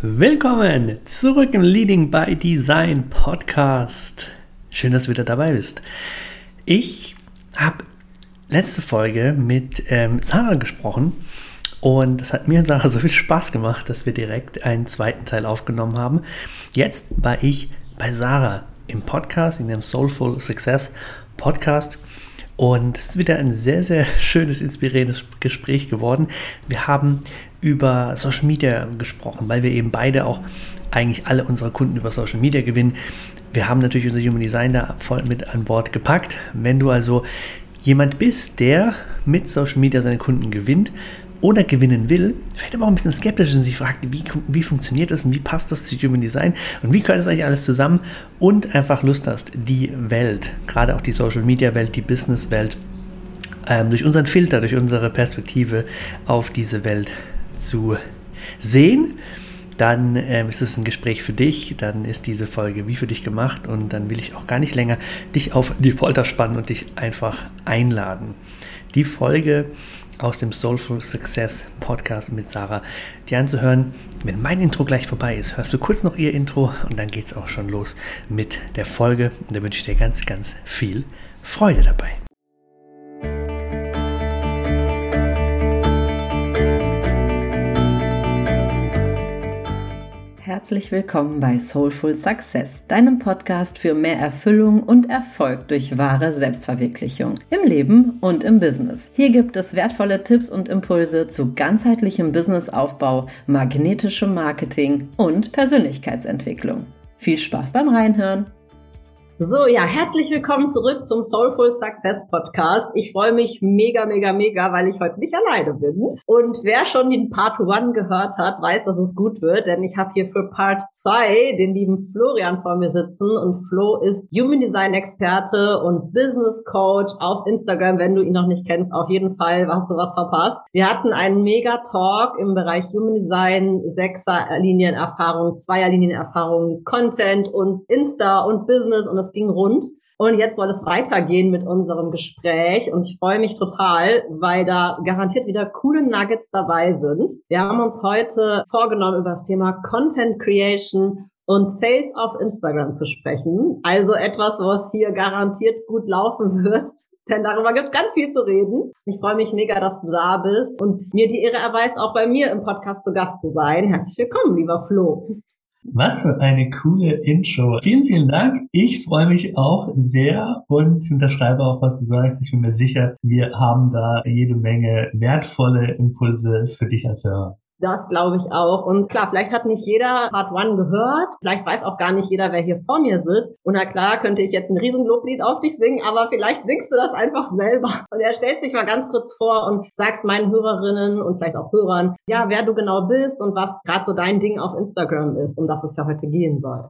Willkommen zurück im Leading by Design Podcast. Schön, dass du wieder dabei bist. Ich habe letzte Folge mit ähm, Sarah gesprochen und es hat mir und Sarah so viel Spaß gemacht, dass wir direkt einen zweiten Teil aufgenommen haben. Jetzt war ich bei Sarah im Podcast, in dem Soulful Success Podcast. Und es ist wieder ein sehr, sehr schönes, inspirierendes Gespräch geworden. Wir haben über Social Media gesprochen, weil wir eben beide auch eigentlich alle unsere Kunden über Social Media gewinnen. Wir haben natürlich unser Human Design da voll mit an Bord gepackt. Wenn du also jemand bist, der mit Social Media seine Kunden gewinnt oder gewinnen will, vielleicht aber auch ein bisschen skeptisch und sich fragt, wie, wie funktioniert das und wie passt das zu Human Design und wie gehört das eigentlich alles zusammen und einfach Lust hast, die Welt, gerade auch die Social Media Welt, die Business Welt, ähm, durch unseren Filter, durch unsere Perspektive auf diese Welt zu sehen, dann äh, ist es ein Gespräch für dich, dann ist diese Folge wie für dich gemacht und dann will ich auch gar nicht länger dich auf die Folter spannen und dich einfach einladen. Die Folge aus dem Soulful Success Podcast mit Sarah, die anzuhören. Wenn mein Intro gleich vorbei ist, hörst du kurz noch ihr Intro und dann geht es auch schon los mit der Folge. Und da wünsche ich dir ganz, ganz viel Freude dabei. Herzlich willkommen bei Soulful Success, deinem Podcast für mehr Erfüllung und Erfolg durch wahre Selbstverwirklichung im Leben und im Business. Hier gibt es wertvolle Tipps und Impulse zu ganzheitlichem Businessaufbau, magnetischem Marketing und Persönlichkeitsentwicklung. Viel Spaß beim Reinhören! So, ja, herzlich willkommen zurück zum Soulful Success Podcast. Ich freue mich mega, mega, mega, weil ich heute nicht alleine bin. Und wer schon den Part 1 gehört hat, weiß, dass es gut wird, denn ich habe hier für Part 2 den lieben Florian vor mir sitzen und Flo ist Human Design Experte und Business Coach auf Instagram. Wenn du ihn noch nicht kennst, auf jeden Fall hast du was verpasst. Wir hatten einen mega Talk im Bereich Human Design, Sechser-Linien-Erfahrung, Zweier-Linien-Erfahrung, Content und Insta und Business und es ging rund. Und jetzt soll es weitergehen mit unserem Gespräch und ich freue mich total, weil da garantiert wieder coole Nuggets dabei sind. Wir haben uns heute vorgenommen, über das Thema Content Creation und Sales auf Instagram zu sprechen. Also etwas, was hier garantiert gut laufen wird. Denn darüber gibt es ganz viel zu reden. Ich freue mich mega, dass du da bist und mir die Ehre erweist, auch bei mir im Podcast zu Gast zu sein. Herzlich willkommen, lieber Flo. Was für eine coole Intro. Vielen, vielen Dank. Ich freue mich auch sehr und unterschreibe auch, was du sagst. Ich bin mir sicher, wir haben da jede Menge wertvolle Impulse für dich als Hörer. Das glaube ich auch. Und klar, vielleicht hat nicht jeder Part One gehört. Vielleicht weiß auch gar nicht jeder, wer hier vor mir sitzt. Und na klar, könnte ich jetzt ein Riesenloblied auf dich singen, aber vielleicht singst du das einfach selber. Und er stellt sich mal ganz kurz vor und sagst meinen Hörerinnen und vielleicht auch Hörern, ja, wer du genau bist und was gerade so dein Ding auf Instagram ist, um das es ja heute gehen soll.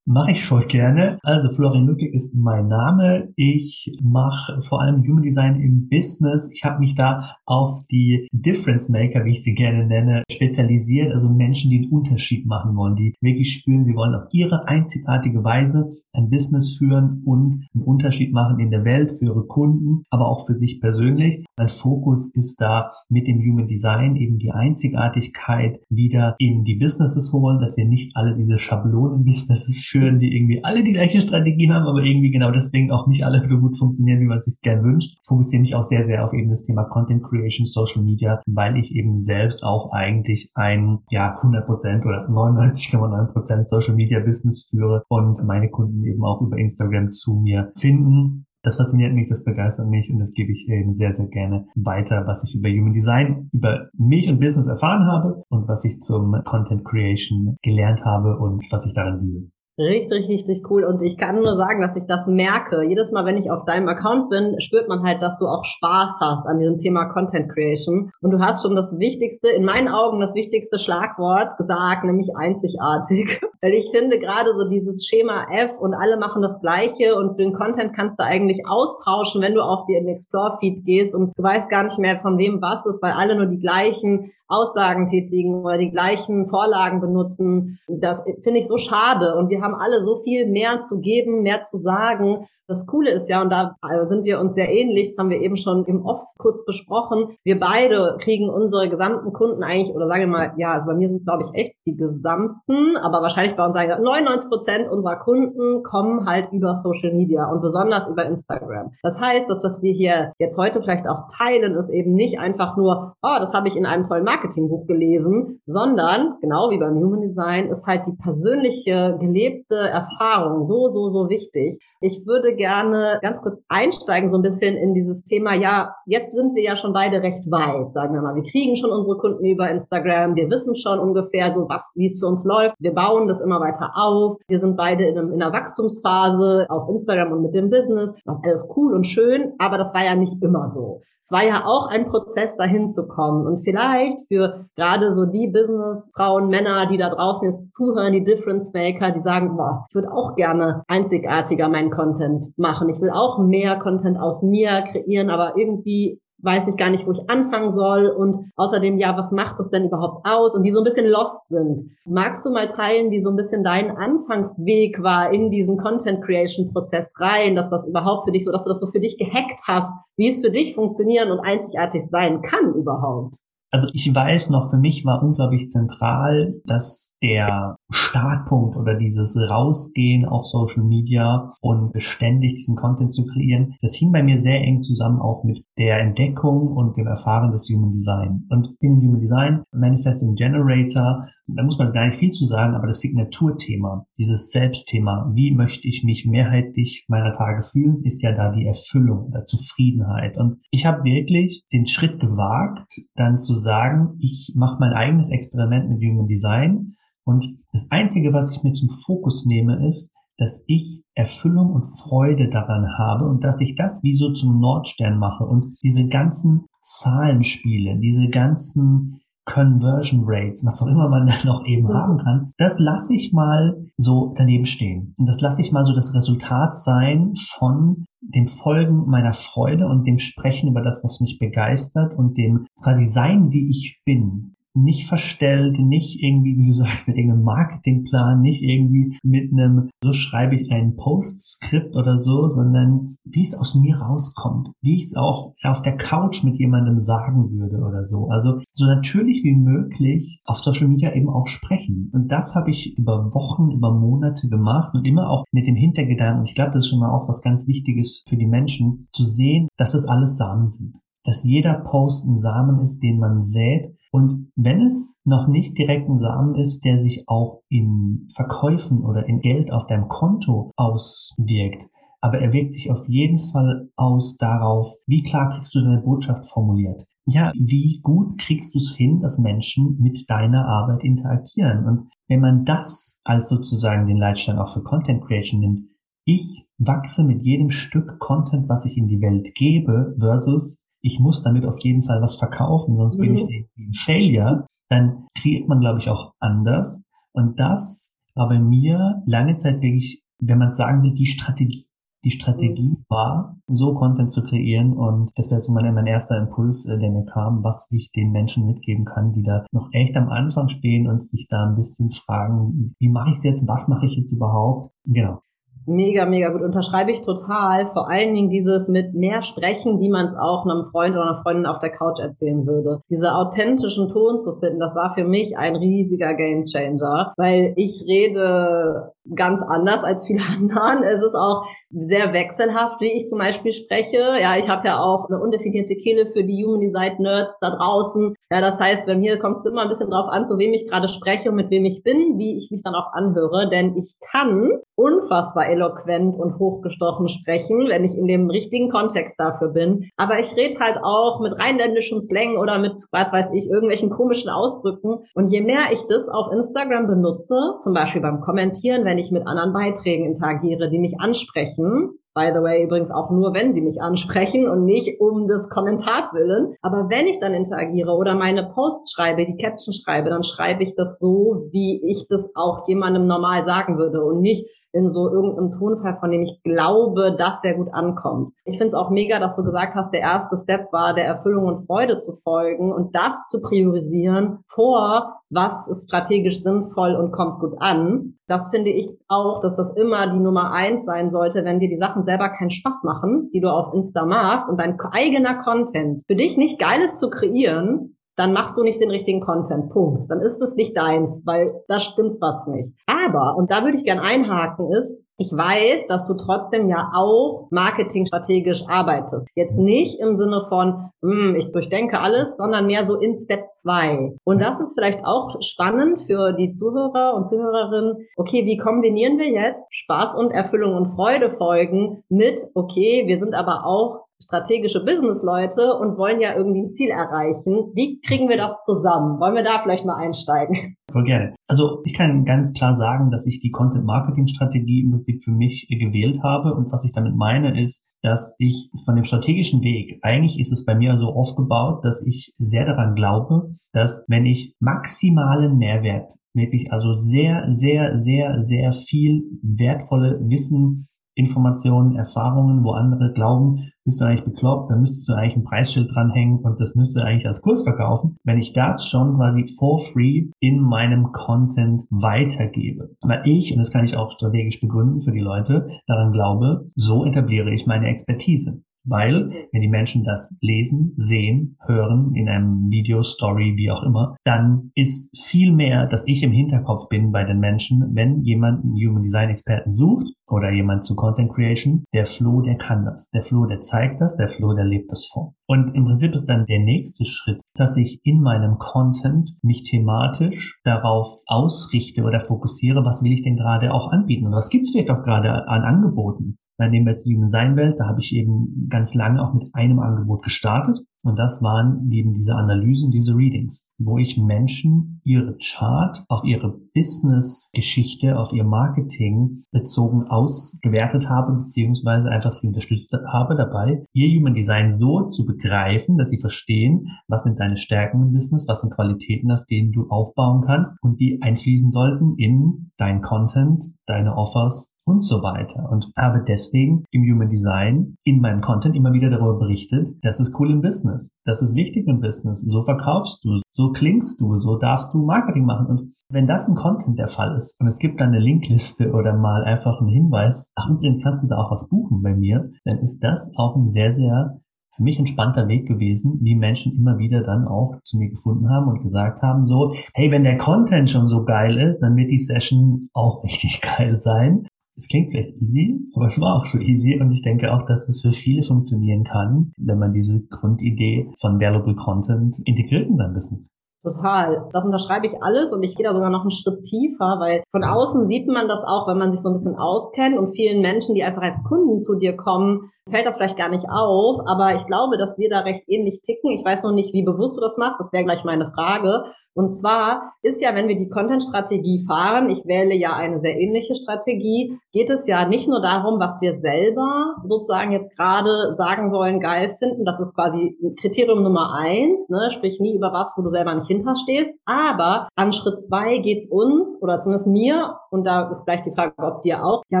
Mache ich voll gerne. Also Florian Ludwig ist mein Name. Ich mache vor allem Human Design im Business. Ich habe mich da auf die Difference Maker, wie ich sie gerne nenne, spezialisiert. Also Menschen, die einen Unterschied machen wollen, die wirklich spüren, sie wollen auf ihre einzigartige Weise ein Business führen und einen Unterschied machen in der Welt für ihre Kunden, aber auch für sich persönlich. Mein Fokus ist da mit dem Human Design eben die Einzigartigkeit wieder in die Businesses holen, dass wir nicht alle diese Schablonen-Businesses führen, die irgendwie alle die gleiche Strategie haben, aber irgendwie genau deswegen auch nicht alle so gut funktionieren, wie man sich gern wünscht. Ich fokussiere mich auch sehr, sehr auf eben das Thema Content Creation, Social Media, weil ich eben selbst auch eigentlich ein, ja, 100% oder 99,9% Social Media Business führe und meine Kunden eben auch über Instagram zu mir finden. Das fasziniert mich, das begeistert mich und das gebe ich eben sehr, sehr gerne weiter, was ich über Human Design, über mich und Business erfahren habe und was ich zum Content Creation gelernt habe und was ich daran liebe. Richtig, richtig cool. Und ich kann nur sagen, dass ich das merke. Jedes Mal, wenn ich auf deinem Account bin, spürt man halt, dass du auch Spaß hast an diesem Thema Content Creation. Und du hast schon das wichtigste, in meinen Augen das wichtigste Schlagwort gesagt, nämlich einzigartig. Weil ich finde gerade so dieses Schema F und alle machen das Gleiche und den Content kannst du eigentlich austauschen, wenn du auf den Explore-Feed gehst und du weißt gar nicht mehr von wem was ist, weil alle nur die gleichen Aussagen tätigen oder die gleichen Vorlagen benutzen. Das finde ich so schade. Und wir haben alle so viel mehr zu geben, mehr zu sagen. Das Coole ist ja, und da sind wir uns sehr ähnlich, das haben wir eben schon im Off kurz besprochen. Wir beide kriegen unsere gesamten Kunden eigentlich, oder sagen wir mal, ja, also bei mir sind es glaube ich echt die gesamten, aber wahrscheinlich bei uns sagen wir, 99 Prozent unserer Kunden kommen halt über Social Media und besonders über Instagram. Das heißt, das, was wir hier jetzt heute vielleicht auch teilen, ist eben nicht einfach nur, oh, das habe ich in einem tollen Markt Marketingbuch gelesen, sondern, genau wie beim Human Design, ist halt die persönliche, gelebte Erfahrung so, so, so wichtig. Ich würde gerne ganz kurz einsteigen, so ein bisschen in dieses Thema. Ja, jetzt sind wir ja schon beide recht weit, sagen wir mal. Wir kriegen schon unsere Kunden über Instagram. Wir wissen schon ungefähr so, was, wie es für uns läuft. Wir bauen das immer weiter auf. Wir sind beide in, einem, in einer Wachstumsphase auf Instagram und mit dem Business. Das ist alles cool und schön, aber das war ja nicht immer so. Es war ja auch ein Prozess, dahin zu kommen. Und vielleicht für gerade so die Businessfrauen, Männer, die da draußen jetzt zuhören, die Difference Maker, die sagen, boah, ich würde auch gerne einzigartiger meinen Content machen. Ich will auch mehr Content aus mir kreieren, aber irgendwie weiß ich gar nicht, wo ich anfangen soll und außerdem, ja, was macht das denn überhaupt aus und die so ein bisschen lost sind. Magst du mal teilen, wie so ein bisschen dein Anfangsweg war in diesen Content Creation Prozess rein, dass das überhaupt für dich so, dass du das so für dich gehackt hast, wie es für dich funktionieren und einzigartig sein kann überhaupt? Also ich weiß noch, für mich war unglaublich zentral, dass der Startpunkt oder dieses Rausgehen auf Social Media und beständig diesen Content zu kreieren, das hing bei mir sehr eng zusammen auch mit der Entdeckung und dem Erfahren des Human Design. Und in Human Design, Manifesting Generator, da muss man gar nicht viel zu sagen, aber das Signaturthema, dieses Selbstthema, wie möchte ich mich mehrheitlich meiner Tage fühlen, ist ja da die Erfüllung der Zufriedenheit. Und ich habe wirklich den Schritt gewagt, dann zu sagen, ich mache mein eigenes Experiment mit Human Design und das Einzige, was ich mir zum Fokus nehme, ist, dass ich Erfüllung und Freude daran habe und dass ich das wie so zum Nordstern mache. Und diese ganzen Zahlenspiele, diese ganzen Conversion Rates, was auch immer man da noch eben haben kann, das lasse ich mal so daneben stehen. Und das lasse ich mal so das Resultat sein von dem Folgen meiner Freude und dem Sprechen über das, was mich begeistert und dem quasi sein, wie ich bin nicht verstellt, nicht irgendwie, wie du sagst, mit irgendeinem Marketingplan, nicht irgendwie mit einem, so schreibe ich ein Postscript oder so, sondern wie es aus mir rauskommt, wie ich es auch auf der Couch mit jemandem sagen würde oder so. Also so natürlich wie möglich auf Social Media eben auch sprechen. Und das habe ich über Wochen, über Monate gemacht und immer auch mit dem Hintergedanken, ich glaube, das ist schon mal auch was ganz Wichtiges für die Menschen, zu sehen, dass das alles Samen sind dass jeder Post ein Samen ist, den man sät und wenn es noch nicht direkt ein Samen ist, der sich auch in Verkäufen oder in Geld auf deinem Konto auswirkt, aber er wirkt sich auf jeden Fall aus darauf, wie klar kriegst du deine Botschaft formuliert. Ja, wie gut kriegst du es hin, dass Menschen mit deiner Arbeit interagieren? Und wenn man das als sozusagen den Leitstein auch für Content Creation nimmt, ich wachse mit jedem Stück Content, was ich in die Welt gebe, versus ich muss damit auf jeden Fall was verkaufen, sonst mhm. bin ich mhm. irgendwie ein Failure, dann kreiert man, glaube ich, auch anders. Und das war bei mir lange Zeit wirklich, wenn man sagen will, die Strategie die Strategie war, so Content zu kreieren und das wäre so mein, mein erster Impuls, äh, der mir kam, was ich den Menschen mitgeben kann, die da noch echt am Anfang stehen und sich da ein bisschen fragen, wie mache ich es jetzt, was mache ich jetzt überhaupt? Genau. Mega, mega gut. Unterschreibe ich total. Vor allen Dingen dieses mit mehr sprechen, wie man es auch einem Freund oder einer Freundin auf der Couch erzählen würde. Diese authentischen Ton zu finden, das war für mich ein riesiger Gamechanger, weil ich rede ganz anders als viele anderen. Es ist auch sehr wechselhaft, wie ich zum Beispiel spreche. Ja, ich habe ja auch eine undefinierte Kehle für die Human Design Nerds da draußen. Ja, das heißt, bei mir kommt es immer ein bisschen drauf an, zu wem ich gerade spreche und mit wem ich bin, wie ich mich dann auch anhöre. Denn ich kann unfassbar eloquent und hochgestochen sprechen, wenn ich in dem richtigen Kontext dafür bin. Aber ich rede halt auch mit rheinländischem Slang oder mit, was weiß ich, irgendwelchen komischen Ausdrücken. Und je mehr ich das auf Instagram benutze, zum Beispiel beim Kommentieren, wenn ich mit anderen Beiträgen interagiere, die mich ansprechen, By the way, übrigens auch nur, wenn sie mich ansprechen und nicht um des Kommentars willen. Aber wenn ich dann interagiere oder meine Posts schreibe, die Caption schreibe, dann schreibe ich das so, wie ich das auch jemandem normal sagen würde und nicht in so irgendeinem Tonfall, von dem ich glaube, dass sehr gut ankommt. Ich finde es auch mega, dass du gesagt hast, der erste Step war, der Erfüllung und Freude zu folgen und das zu priorisieren vor, was ist strategisch sinnvoll und kommt gut an. Das finde ich auch, dass das immer die Nummer eins sein sollte, wenn dir die Sachen selber keinen Spaß machen, die du auf Insta machst und dein eigener Content für dich nicht geil ist zu kreieren, dann machst du nicht den richtigen Content. Punkt. Dann ist es nicht deins, weil da stimmt was nicht. Aber, und da würde ich gern einhaken, ist, ich weiß, dass du trotzdem ja auch marketingstrategisch arbeitest. Jetzt nicht im Sinne von, hm, ich durchdenke alles, sondern mehr so in Step 2. Und das ist vielleicht auch spannend für die Zuhörer und Zuhörerinnen. Okay, wie kombinieren wir jetzt Spaß und Erfüllung und Freude folgen mit, okay, wir sind aber auch strategische Businessleute und wollen ja irgendwie ein Ziel erreichen. Wie kriegen wir das zusammen? Wollen wir da vielleicht mal einsteigen? Voll gerne. Also ich kann ganz klar sagen, dass ich die Content-Marketing-Strategie im Prinzip für mich gewählt habe. Und was ich damit meine, ist, dass ich von dem strategischen Weg, eigentlich ist es bei mir so aufgebaut, dass ich sehr daran glaube, dass wenn ich maximalen Mehrwert, wirklich also sehr, sehr, sehr, sehr viel wertvolle Wissen Informationen, Erfahrungen, wo andere glauben, bist du eigentlich bekloppt, dann müsstest du eigentlich ein Preisschild dranhängen und das müsste eigentlich als Kurs verkaufen, wenn ich das schon quasi for free in meinem Content weitergebe. Weil ich, und das kann ich auch strategisch begründen für die Leute, daran glaube, so etabliere ich meine Expertise. Weil, wenn die Menschen das lesen, sehen, hören, in einem Video, Story, wie auch immer, dann ist viel mehr, dass ich im Hinterkopf bin bei den Menschen, wenn jemand einen Human Design Experten sucht oder jemand zu Content Creation, der Flo, der kann das. Der Flo, der zeigt das, der Flo, der lebt das vor. Und im Prinzip ist dann der nächste Schritt, dass ich in meinem Content mich thematisch darauf ausrichte oder fokussiere, was will ich denn gerade auch anbieten und was gibt es vielleicht auch gerade an Angeboten. Dann nehmen wir jetzt die Human Design Welt, da habe ich eben ganz lange auch mit einem Angebot gestartet. Und das waren eben diese Analysen, diese Readings, wo ich Menschen ihre Chart auf ihre Business-Geschichte, auf ihr Marketing bezogen ausgewertet habe, beziehungsweise einfach sie unterstützt habe dabei, ihr Human Design so zu begreifen, dass sie verstehen, was sind deine Stärken im Business, was sind Qualitäten, auf denen du aufbauen kannst und die einfließen sollten in dein Content, deine Offers und so weiter. Und habe deswegen im Human Design in meinem Content immer wieder darüber berichtet, das ist cool im Business, das ist wichtig im Business, so verkaufst du, so klingst du, so darfst du Marketing machen. Und wenn das ein Content der Fall ist und es gibt dann eine Linkliste oder mal einfach einen Hinweis, ach übrigens kannst du da auch was buchen bei mir, dann ist das auch ein sehr, sehr für mich entspannter Weg gewesen, wie Menschen immer wieder dann auch zu mir gefunden haben und gesagt haben so, hey, wenn der Content schon so geil ist, dann wird die Session auch richtig geil sein es klingt vielleicht easy, aber es war auch so easy und ich denke auch, dass es für viele funktionieren kann, wenn man diese Grundidee von Valuable Content integriert in sein Business. Total. Das unterschreibe ich alles und ich gehe da sogar noch einen Schritt tiefer, weil von außen sieht man das auch, wenn man sich so ein bisschen auskennt und vielen Menschen, die einfach als Kunden zu dir kommen, fällt das vielleicht gar nicht auf, aber ich glaube, dass wir da recht ähnlich ticken. Ich weiß noch nicht, wie bewusst du das machst, das wäre gleich meine Frage. Und zwar ist ja, wenn wir die Content-Strategie fahren, ich wähle ja eine sehr ähnliche Strategie, geht es ja nicht nur darum, was wir selber sozusagen jetzt gerade sagen wollen, geil finden, das ist quasi Kriterium Nummer eins, ne? sprich nie über was, wo du selber nicht hinterstehst. Aber an Schritt zwei geht's uns, oder zumindest mir, und da ist gleich die Frage, ob dir auch, ja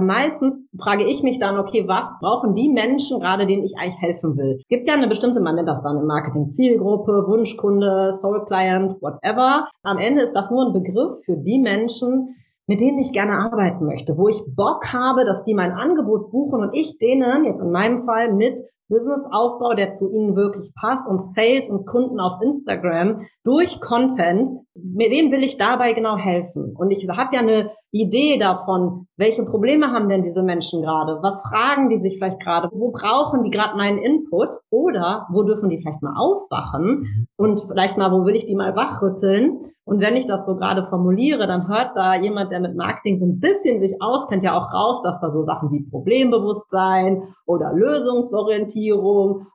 meistens frage ich mich dann, okay, was brauchen die Menschen gerade, denen ich eigentlich helfen will? Es gibt ja eine bestimmte, man nennt das dann im Marketing Zielgruppe, Wunschkunde, Soul Client, whatever. Am Ende ist das nur ein Begriff für die Menschen, mit denen ich gerne arbeiten möchte, wo ich Bock habe, dass die mein Angebot buchen und ich denen jetzt in meinem Fall mit Businessaufbau, der zu ihnen wirklich passt und Sales und Kunden auf Instagram durch Content, mit wem will ich dabei genau helfen? Und ich habe ja eine Idee davon, welche Probleme haben denn diese Menschen gerade? Was fragen die sich vielleicht gerade? Wo brauchen die gerade meinen Input? Oder wo dürfen die vielleicht mal aufwachen? Mhm. Und vielleicht mal, wo will ich die mal wachrütteln? Und wenn ich das so gerade formuliere, dann hört da jemand, der mit Marketing so ein bisschen sich auskennt, ja auch raus, dass da so Sachen wie Problembewusstsein oder Lösungsorientierung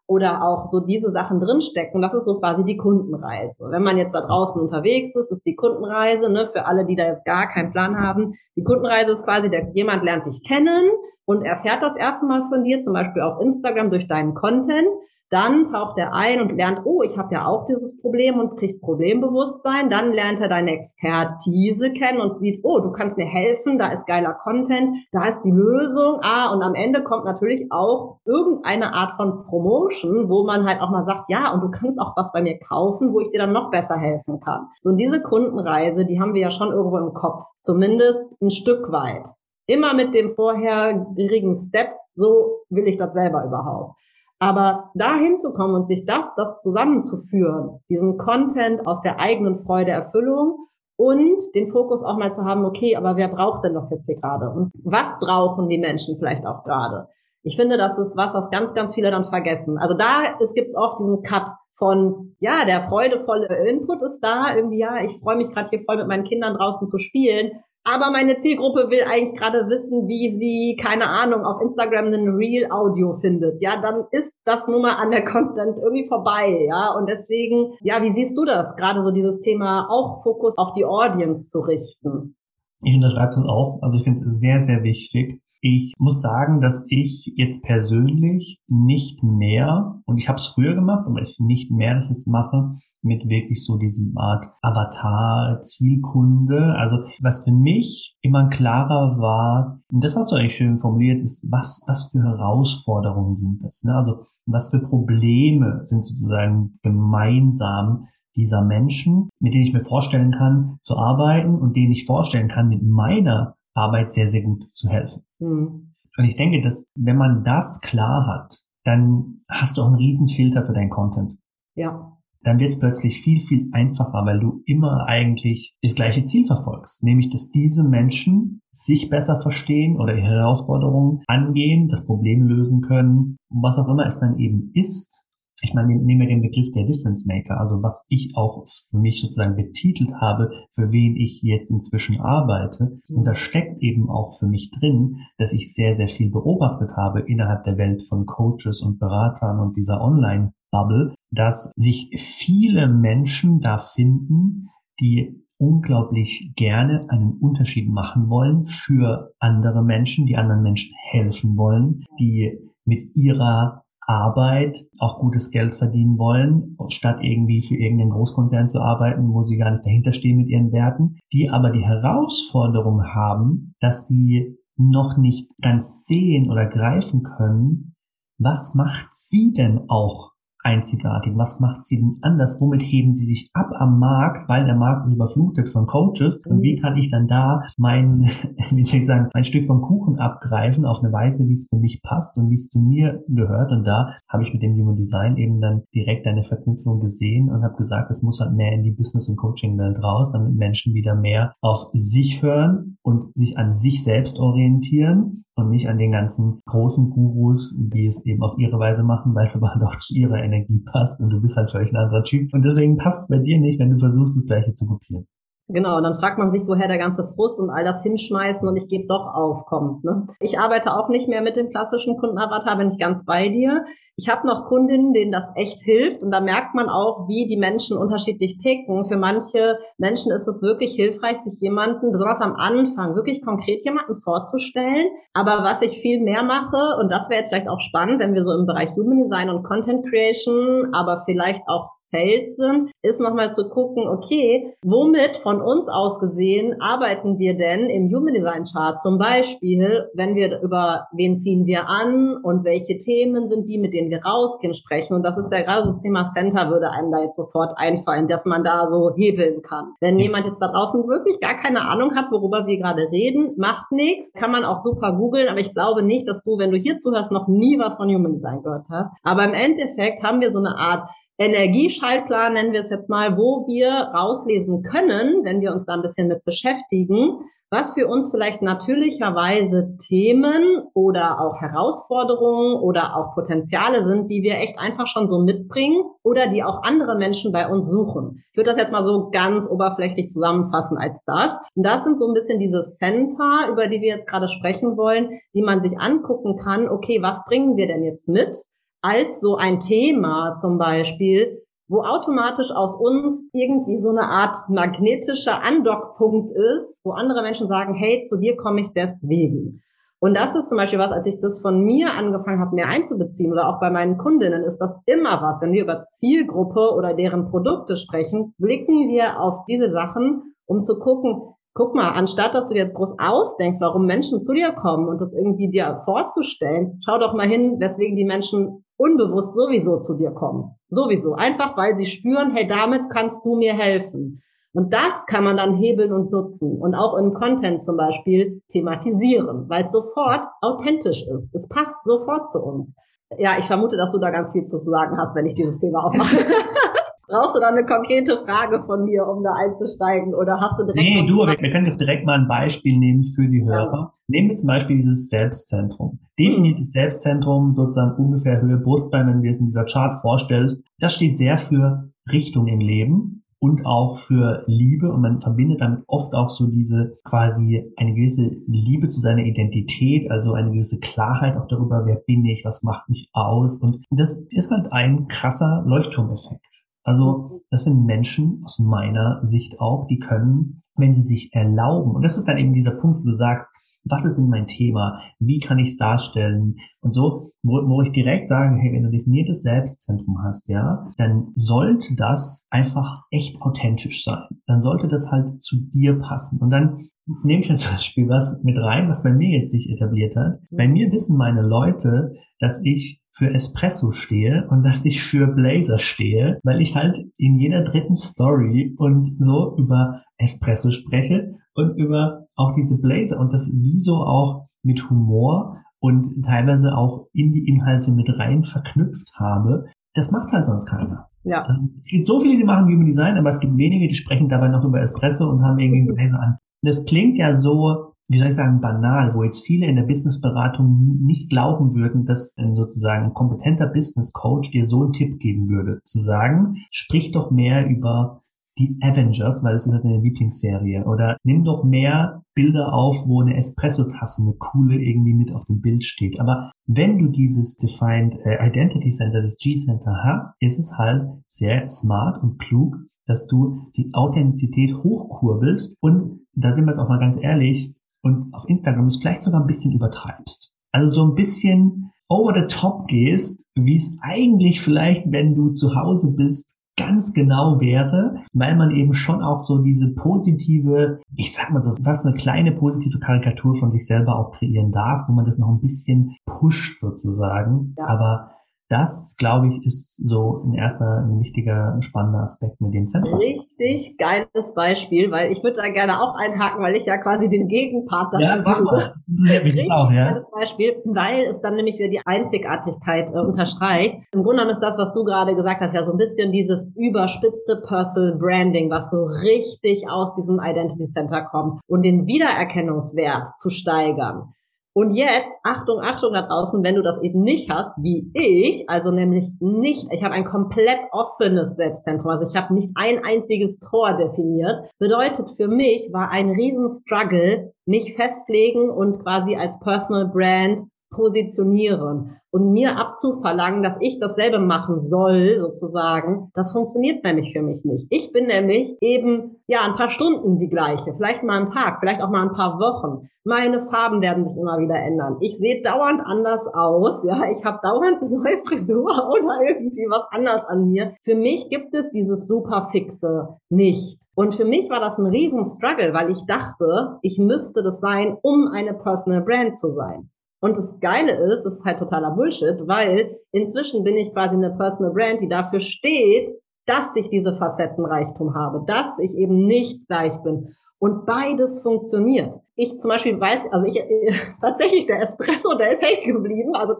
oder auch so diese Sachen drinstecken. Das ist so quasi die Kundenreise. Wenn man jetzt da draußen unterwegs ist, ist die Kundenreise, ne, für alle, die da jetzt gar keinen Plan haben. Die Kundenreise ist quasi, der, jemand lernt dich kennen und erfährt das erste Mal von dir, zum Beispiel auf Instagram durch deinen Content. Dann taucht er ein und lernt, oh, ich habe ja auch dieses Problem und kriegt Problembewusstsein. Dann lernt er deine Expertise kennen und sieht, oh, du kannst mir helfen, da ist geiler Content, da ist die Lösung. Ah, und am Ende kommt natürlich auch irgendeine Art von Promotion, wo man halt auch mal sagt, ja, und du kannst auch was bei mir kaufen, wo ich dir dann noch besser helfen kann. So, und diese Kundenreise, die haben wir ja schon irgendwo im Kopf. Zumindest ein Stück weit. Immer mit dem vorherigen Step, so will ich das selber überhaupt. Aber dahin zu kommen und sich das, das zusammenzuführen, diesen Content aus der eigenen Freude, Erfüllung und den Fokus auch mal zu haben, okay, aber wer braucht denn das jetzt hier gerade? Und was brauchen die Menschen vielleicht auch gerade? Ich finde, das ist was, was ganz, ganz viele dann vergessen. Also da gibt es oft diesen Cut von, ja, der freudevolle Input ist da, irgendwie, ja, ich freue mich gerade hier voll mit meinen Kindern draußen zu spielen, aber meine Zielgruppe will eigentlich gerade wissen, wie sie, keine Ahnung, auf Instagram einen Real-Audio findet. Ja, dann ist das nun mal an der Content irgendwie vorbei. Ja, und deswegen, ja, wie siehst du das? Gerade so dieses Thema auch Fokus auf die Audience zu richten. Ich unterschreibe das auch. Also ich finde es sehr, sehr wichtig. Ich muss sagen, dass ich jetzt persönlich nicht mehr, und ich habe es früher gemacht, aber ich nicht mehr das jetzt mache, mit wirklich so diesem Art Avatar, Zielkunde. Also was für mich immer klarer war, und das hast du eigentlich schön formuliert, ist, was, was für Herausforderungen sind das? Ne? Also was für Probleme sind sozusagen gemeinsam dieser Menschen, mit denen ich mir vorstellen kann zu arbeiten und denen ich vorstellen kann, mit meiner Arbeit sehr, sehr gut zu helfen. Mhm. Und ich denke, dass wenn man das klar hat, dann hast du auch einen Riesenfilter für deinen Content. Ja. Dann wird es plötzlich viel, viel einfacher, weil du immer eigentlich das gleiche Ziel verfolgst, nämlich dass diese Menschen sich besser verstehen oder ihre Herausforderungen angehen, das Problem lösen können, was auch immer es dann eben ist, ich meine, nehmen wir den Begriff der Difference Maker, also was ich auch für mich sozusagen betitelt habe, für wen ich jetzt inzwischen arbeite. Und da steckt eben auch für mich drin, dass ich sehr, sehr viel beobachtet habe innerhalb der Welt von Coaches und Beratern und dieser Online-Bubble, dass sich viele Menschen da finden, die unglaublich gerne einen Unterschied machen wollen für andere Menschen, die anderen Menschen helfen wollen, die mit ihrer Arbeit auch gutes Geld verdienen wollen, statt irgendwie für irgendeinen Großkonzern zu arbeiten, wo sie gar nicht dahinter stehen mit ihren Werten, die aber die Herausforderung haben, dass sie noch nicht ganz sehen oder greifen können, was macht sie denn auch einzigartig? Was macht sie denn anders? Womit heben sie sich ab am Markt, weil der Markt überflutet von Coaches? Und wie kann ich dann da mein, wie soll ich sagen, mein Stück vom Kuchen abgreifen auf eine Weise, wie es für mich passt und wie es zu mir gehört? Und da habe ich mit dem Human Design eben dann direkt eine Verknüpfung gesehen und habe gesagt, es muss halt mehr in die Business- und Coaching-Welt raus, damit Menschen wieder mehr auf sich hören und sich an sich selbst orientieren und nicht an den ganzen großen Gurus, die es eben auf ihre Weise machen, weil es aber zu ihrer Energie passt und du bist halt vielleicht ein anderer Typ. Und deswegen passt es bei dir nicht, wenn du versuchst, das Gleiche zu kopieren. Genau, und dann fragt man sich, woher der ganze Frust und all das Hinschmeißen und ich gebe doch auf kommt. Ne? Ich arbeite auch nicht mehr mit dem klassischen Kundenavatar, bin ich ganz bei dir. Ich habe noch Kundinnen, denen das echt hilft und da merkt man auch, wie die Menschen unterschiedlich ticken. Für manche Menschen ist es wirklich hilfreich, sich jemanden, besonders am Anfang, wirklich konkret jemanden vorzustellen. Aber was ich viel mehr mache, und das wäre jetzt vielleicht auch spannend, wenn wir so im Bereich Human Design und Content Creation, aber vielleicht auch Sales sind, ist nochmal zu gucken, okay, womit von uns aus gesehen arbeiten wir denn im Human Design Chart zum Beispiel, wenn wir über wen ziehen wir an und welche Themen sind die, mit denen wir rausgehen, sprechen. Und das ist ja gerade das Thema Center würde einem da jetzt sofort einfallen, dass man da so hebeln kann. Wenn jemand jetzt da draußen wirklich gar keine Ahnung hat, worüber wir gerade reden, macht nichts, kann man auch super googeln, aber ich glaube nicht, dass du, wenn du hier zuhörst, noch nie was von Human Design gehört hast. Aber im Endeffekt haben wir so eine Art Energieschaltplan nennen wir es jetzt mal, wo wir rauslesen können, wenn wir uns da ein bisschen mit beschäftigen, was für uns vielleicht natürlicherweise Themen oder auch Herausforderungen oder auch Potenziale sind, die wir echt einfach schon so mitbringen oder die auch andere Menschen bei uns suchen. Ich würde das jetzt mal so ganz oberflächlich zusammenfassen als das. Und das sind so ein bisschen diese Center, über die wir jetzt gerade sprechen wollen, die man sich angucken kann. Okay, was bringen wir denn jetzt mit? Als so ein Thema zum Beispiel, wo automatisch aus uns irgendwie so eine Art magnetischer Andockpunkt ist, wo andere Menschen sagen, hey, zu dir komme ich deswegen. Und das ist zum Beispiel was, als ich das von mir angefangen habe, mehr einzubeziehen oder auch bei meinen Kundinnen, ist das immer was. Wenn wir über Zielgruppe oder deren Produkte sprechen, blicken wir auf diese Sachen, um zu gucken, guck mal, anstatt dass du dir jetzt groß ausdenkst, warum Menschen zu dir kommen und das irgendwie dir vorzustellen, schau doch mal hin, weswegen die Menschen unbewusst sowieso zu dir kommen. Sowieso. Einfach weil sie spüren, hey, damit kannst du mir helfen. Und das kann man dann hebeln und nutzen und auch im Content zum Beispiel thematisieren, weil es sofort authentisch ist. Es passt sofort zu uns. Ja, ich vermute, dass du da ganz viel zu sagen hast, wenn ich dieses Thema aufmache. Brauchst du da eine konkrete Frage von mir, um da einzusteigen? Oder hast du direkt. Nee, du, wir, wir können doch direkt mal ein Beispiel nehmen für die Hörer. Ja. Nehmen wir zum Beispiel dieses Selbstzentrum. Definiertes Selbstzentrum, sozusagen ungefähr Höhe Brustbein, wenn du es in dieser Chart vorstellst. Das steht sehr für Richtung im Leben und auch für Liebe und man verbindet damit oft auch so diese quasi eine gewisse Liebe zu seiner Identität, also eine gewisse Klarheit auch darüber, wer bin ich, was macht mich aus und das ist halt ein krasser Leuchtturmeffekt. Also das sind Menschen aus meiner Sicht auch, die können, wenn sie sich erlauben, und das ist dann eben dieser Punkt, wo du sagst, was ist denn mein Thema? Wie kann ich es darstellen? Und so, wo, wo ich direkt sage, hey, wenn du definiertes Selbstzentrum hast, ja, dann sollte das einfach echt authentisch sein. Dann sollte das halt zu dir passen. Und dann nehme ich jetzt zum Beispiel was mit rein, was bei mir jetzt sich etabliert hat. Bei mir wissen meine Leute, dass ich für Espresso stehe und dass ich für Blazer stehe, weil ich halt in jeder dritten Story und so über Espresso spreche und über auch diese Blazer und das wieso auch mit Humor und teilweise auch in die Inhalte mit rein verknüpft habe. Das macht halt sonst keiner. Ja. Also, es gibt so viele, die machen Human Design, aber es gibt wenige, die sprechen dabei noch über Espresso und haben irgendwie einen Blazer an. Das klingt ja so wie soll ich sagen, banal, wo jetzt viele in der Businessberatung nicht glauben würden, dass ein sozusagen ein kompetenter Business Coach dir so einen Tipp geben würde, zu sagen, sprich doch mehr über die Avengers, weil es ist halt eine Lieblingsserie. Oder nimm doch mehr Bilder auf, wo eine Espresso-Tasse, eine coole irgendwie mit auf dem Bild steht. Aber wenn du dieses Defined äh, Identity Center, das G-Center hast, ist es halt sehr smart und klug, dass du die Authentizität hochkurbelst. Und da sind wir jetzt auch mal ganz ehrlich, und auf Instagram es vielleicht sogar ein bisschen übertreibst. Also so ein bisschen over the top gehst, wie es eigentlich vielleicht, wenn du zu Hause bist, ganz genau wäre, weil man eben schon auch so diese positive, ich sag mal so, was eine kleine positive Karikatur von sich selber auch kreieren darf, wo man das noch ein bisschen pusht sozusagen. Ja. Aber das, glaube ich, ist so ein erster, ein wichtiger, spannender Aspekt mit dem Zentrum. Richtig geiles Beispiel, weil ich würde da gerne auch einhaken, weil ich ja quasi den Gegenpart dazu ja, habe. Richtig auch, ja. geiles Beispiel, weil es dann nämlich wieder die Einzigartigkeit äh, unterstreicht. Im Grunde genommen ist das, was du gerade gesagt hast, ja so ein bisschen dieses überspitzte Personal Branding, was so richtig aus diesem Identity Center kommt und den Wiedererkennungswert zu steigern Und jetzt, Achtung, Achtung da draußen, wenn du das eben nicht hast, wie ich, also nämlich nicht, ich habe ein komplett offenes Selbstzentrum, also ich habe nicht ein einziges Tor definiert, bedeutet für mich war ein Riesenstruggle, mich festlegen und quasi als Personal Brand positionieren und mir abzuverlangen, dass ich dasselbe machen soll, sozusagen, das funktioniert nämlich für mich nicht. Ich bin nämlich eben, ja, ein paar Stunden die gleiche, vielleicht mal einen Tag, vielleicht auch mal ein paar Wochen. Meine Farben werden sich immer wieder ändern. Ich sehe dauernd anders aus, ja, ich habe dauernd eine neue Frisur oder irgendwie was anders an mir. Für mich gibt es dieses Superfixe nicht. Und für mich war das ein riesen Struggle, weil ich dachte, ich müsste das sein, um eine Personal Brand zu sein. Und das Geile ist, das ist halt totaler Bullshit, weil inzwischen bin ich quasi eine Personal Brand, die dafür steht, dass ich diese Facettenreichtum habe, dass ich eben nicht gleich bin. Und beides funktioniert. Ich zum Beispiel weiß, also ich tatsächlich der Espresso, der ist hängen geblieben. Also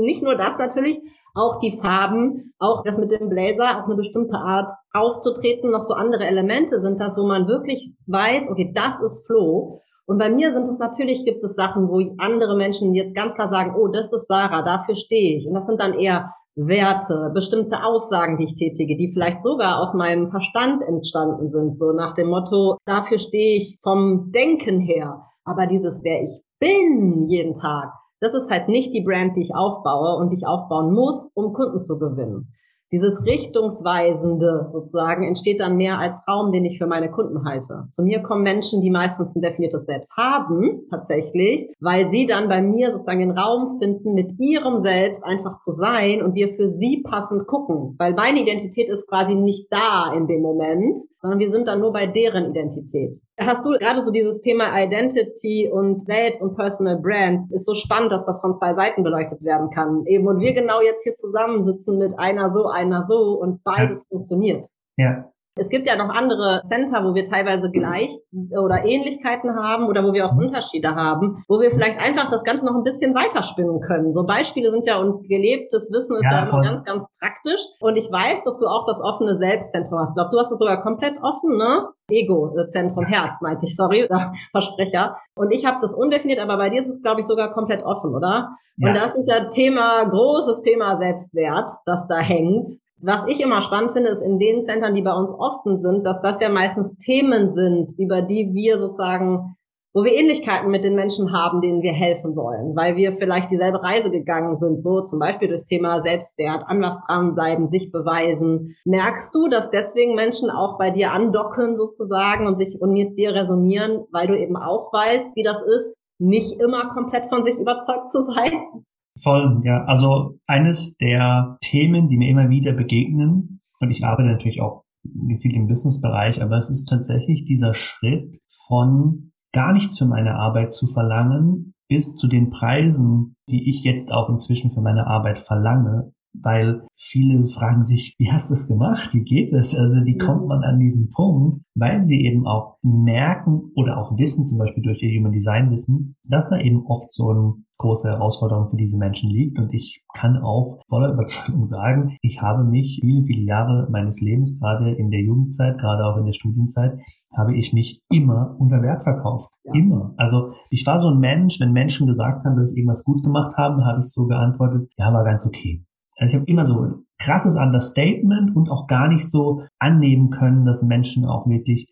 nicht nur das natürlich, auch die Farben, auch das mit dem Blazer, auch eine bestimmte Art aufzutreten, noch so andere Elemente sind das, wo man wirklich weiß, okay, das ist Flo. Und bei mir sind es natürlich, gibt es Sachen, wo andere Menschen jetzt ganz klar sagen, oh, das ist Sarah, dafür stehe ich. Und das sind dann eher Werte, bestimmte Aussagen, die ich tätige, die vielleicht sogar aus meinem Verstand entstanden sind, so nach dem Motto, dafür stehe ich vom Denken her. Aber dieses, wer ich bin jeden Tag, das ist halt nicht die Brand, die ich aufbaue und die ich aufbauen muss, um Kunden zu gewinnen. Dieses Richtungsweisende sozusagen entsteht dann mehr als Raum, den ich für meine Kunden halte. Zu mir kommen Menschen, die meistens ein definiertes Selbst haben, tatsächlich, weil sie dann bei mir sozusagen den Raum finden, mit ihrem Selbst einfach zu sein und wir für sie passend gucken. Weil meine Identität ist quasi nicht da in dem Moment, sondern wir sind dann nur bei deren Identität. Hast du gerade so dieses Thema Identity und Selbst und Personal Brand ist so spannend, dass das von zwei Seiten beleuchtet werden kann. Eben und wir genau jetzt hier zusammensitzen mit einer so, einer so und beides ja. funktioniert. Ja. Es gibt ja noch andere Center, wo wir teilweise gleich oder Ähnlichkeiten haben oder wo wir auch Unterschiede haben, wo wir vielleicht einfach das Ganze noch ein bisschen weiterspinnen können. So Beispiele sind ja und gelebtes Wissen ist ja, ja ganz, ganz praktisch. Und ich weiß, dass du auch das offene Selbstzentrum hast. Ich glaube, du hast es sogar komplett offen, ne? Ego-Zentrum, Herz, meinte ich, sorry, Versprecher. Und ich habe das undefiniert, aber bei dir ist es, glaube ich, sogar komplett offen, oder? Ja. Und das ist ja Thema, großes Thema Selbstwert, das da hängt. Was ich immer spannend finde, ist in den Centern, die bei uns offen sind, dass das ja meistens Themen sind, über die wir sozusagen, wo wir Ähnlichkeiten mit den Menschen haben, denen wir helfen wollen, weil wir vielleicht dieselbe Reise gegangen sind, so zum Beispiel das Thema Selbstwert, an was dranbleiben, sich beweisen. Merkst du, dass deswegen Menschen auch bei dir andocken sozusagen und sich und mit dir resonieren, weil du eben auch weißt, wie das ist, nicht immer komplett von sich überzeugt zu sein? Voll, ja. Also eines der Themen, die mir immer wieder begegnen, und ich arbeite natürlich auch gezielt im Businessbereich, aber es ist tatsächlich dieser Schritt von gar nichts für meine Arbeit zu verlangen, bis zu den Preisen, die ich jetzt auch inzwischen für meine Arbeit verlange, weil viele fragen sich, wie hast du es gemacht? Wie geht es? Also wie kommt man an diesen Punkt? Weil sie eben auch merken oder auch wissen, zum Beispiel durch ihr Human Design Wissen, dass da eben oft so eine große Herausforderung für diese Menschen liegt. Und ich kann auch voller Überzeugung sagen, ich habe mich viele, viele Jahre meines Lebens, gerade in der Jugendzeit, gerade auch in der Studienzeit, habe ich mich immer unter Wert verkauft. Ja. Immer. Also ich war so ein Mensch, wenn Menschen gesagt haben, dass ich irgendwas gut gemacht habe, habe ich so geantwortet, ja, war ganz okay. Also ich habe immer so ein krasses Understatement und auch gar nicht so annehmen können, dass Menschen auch wirklich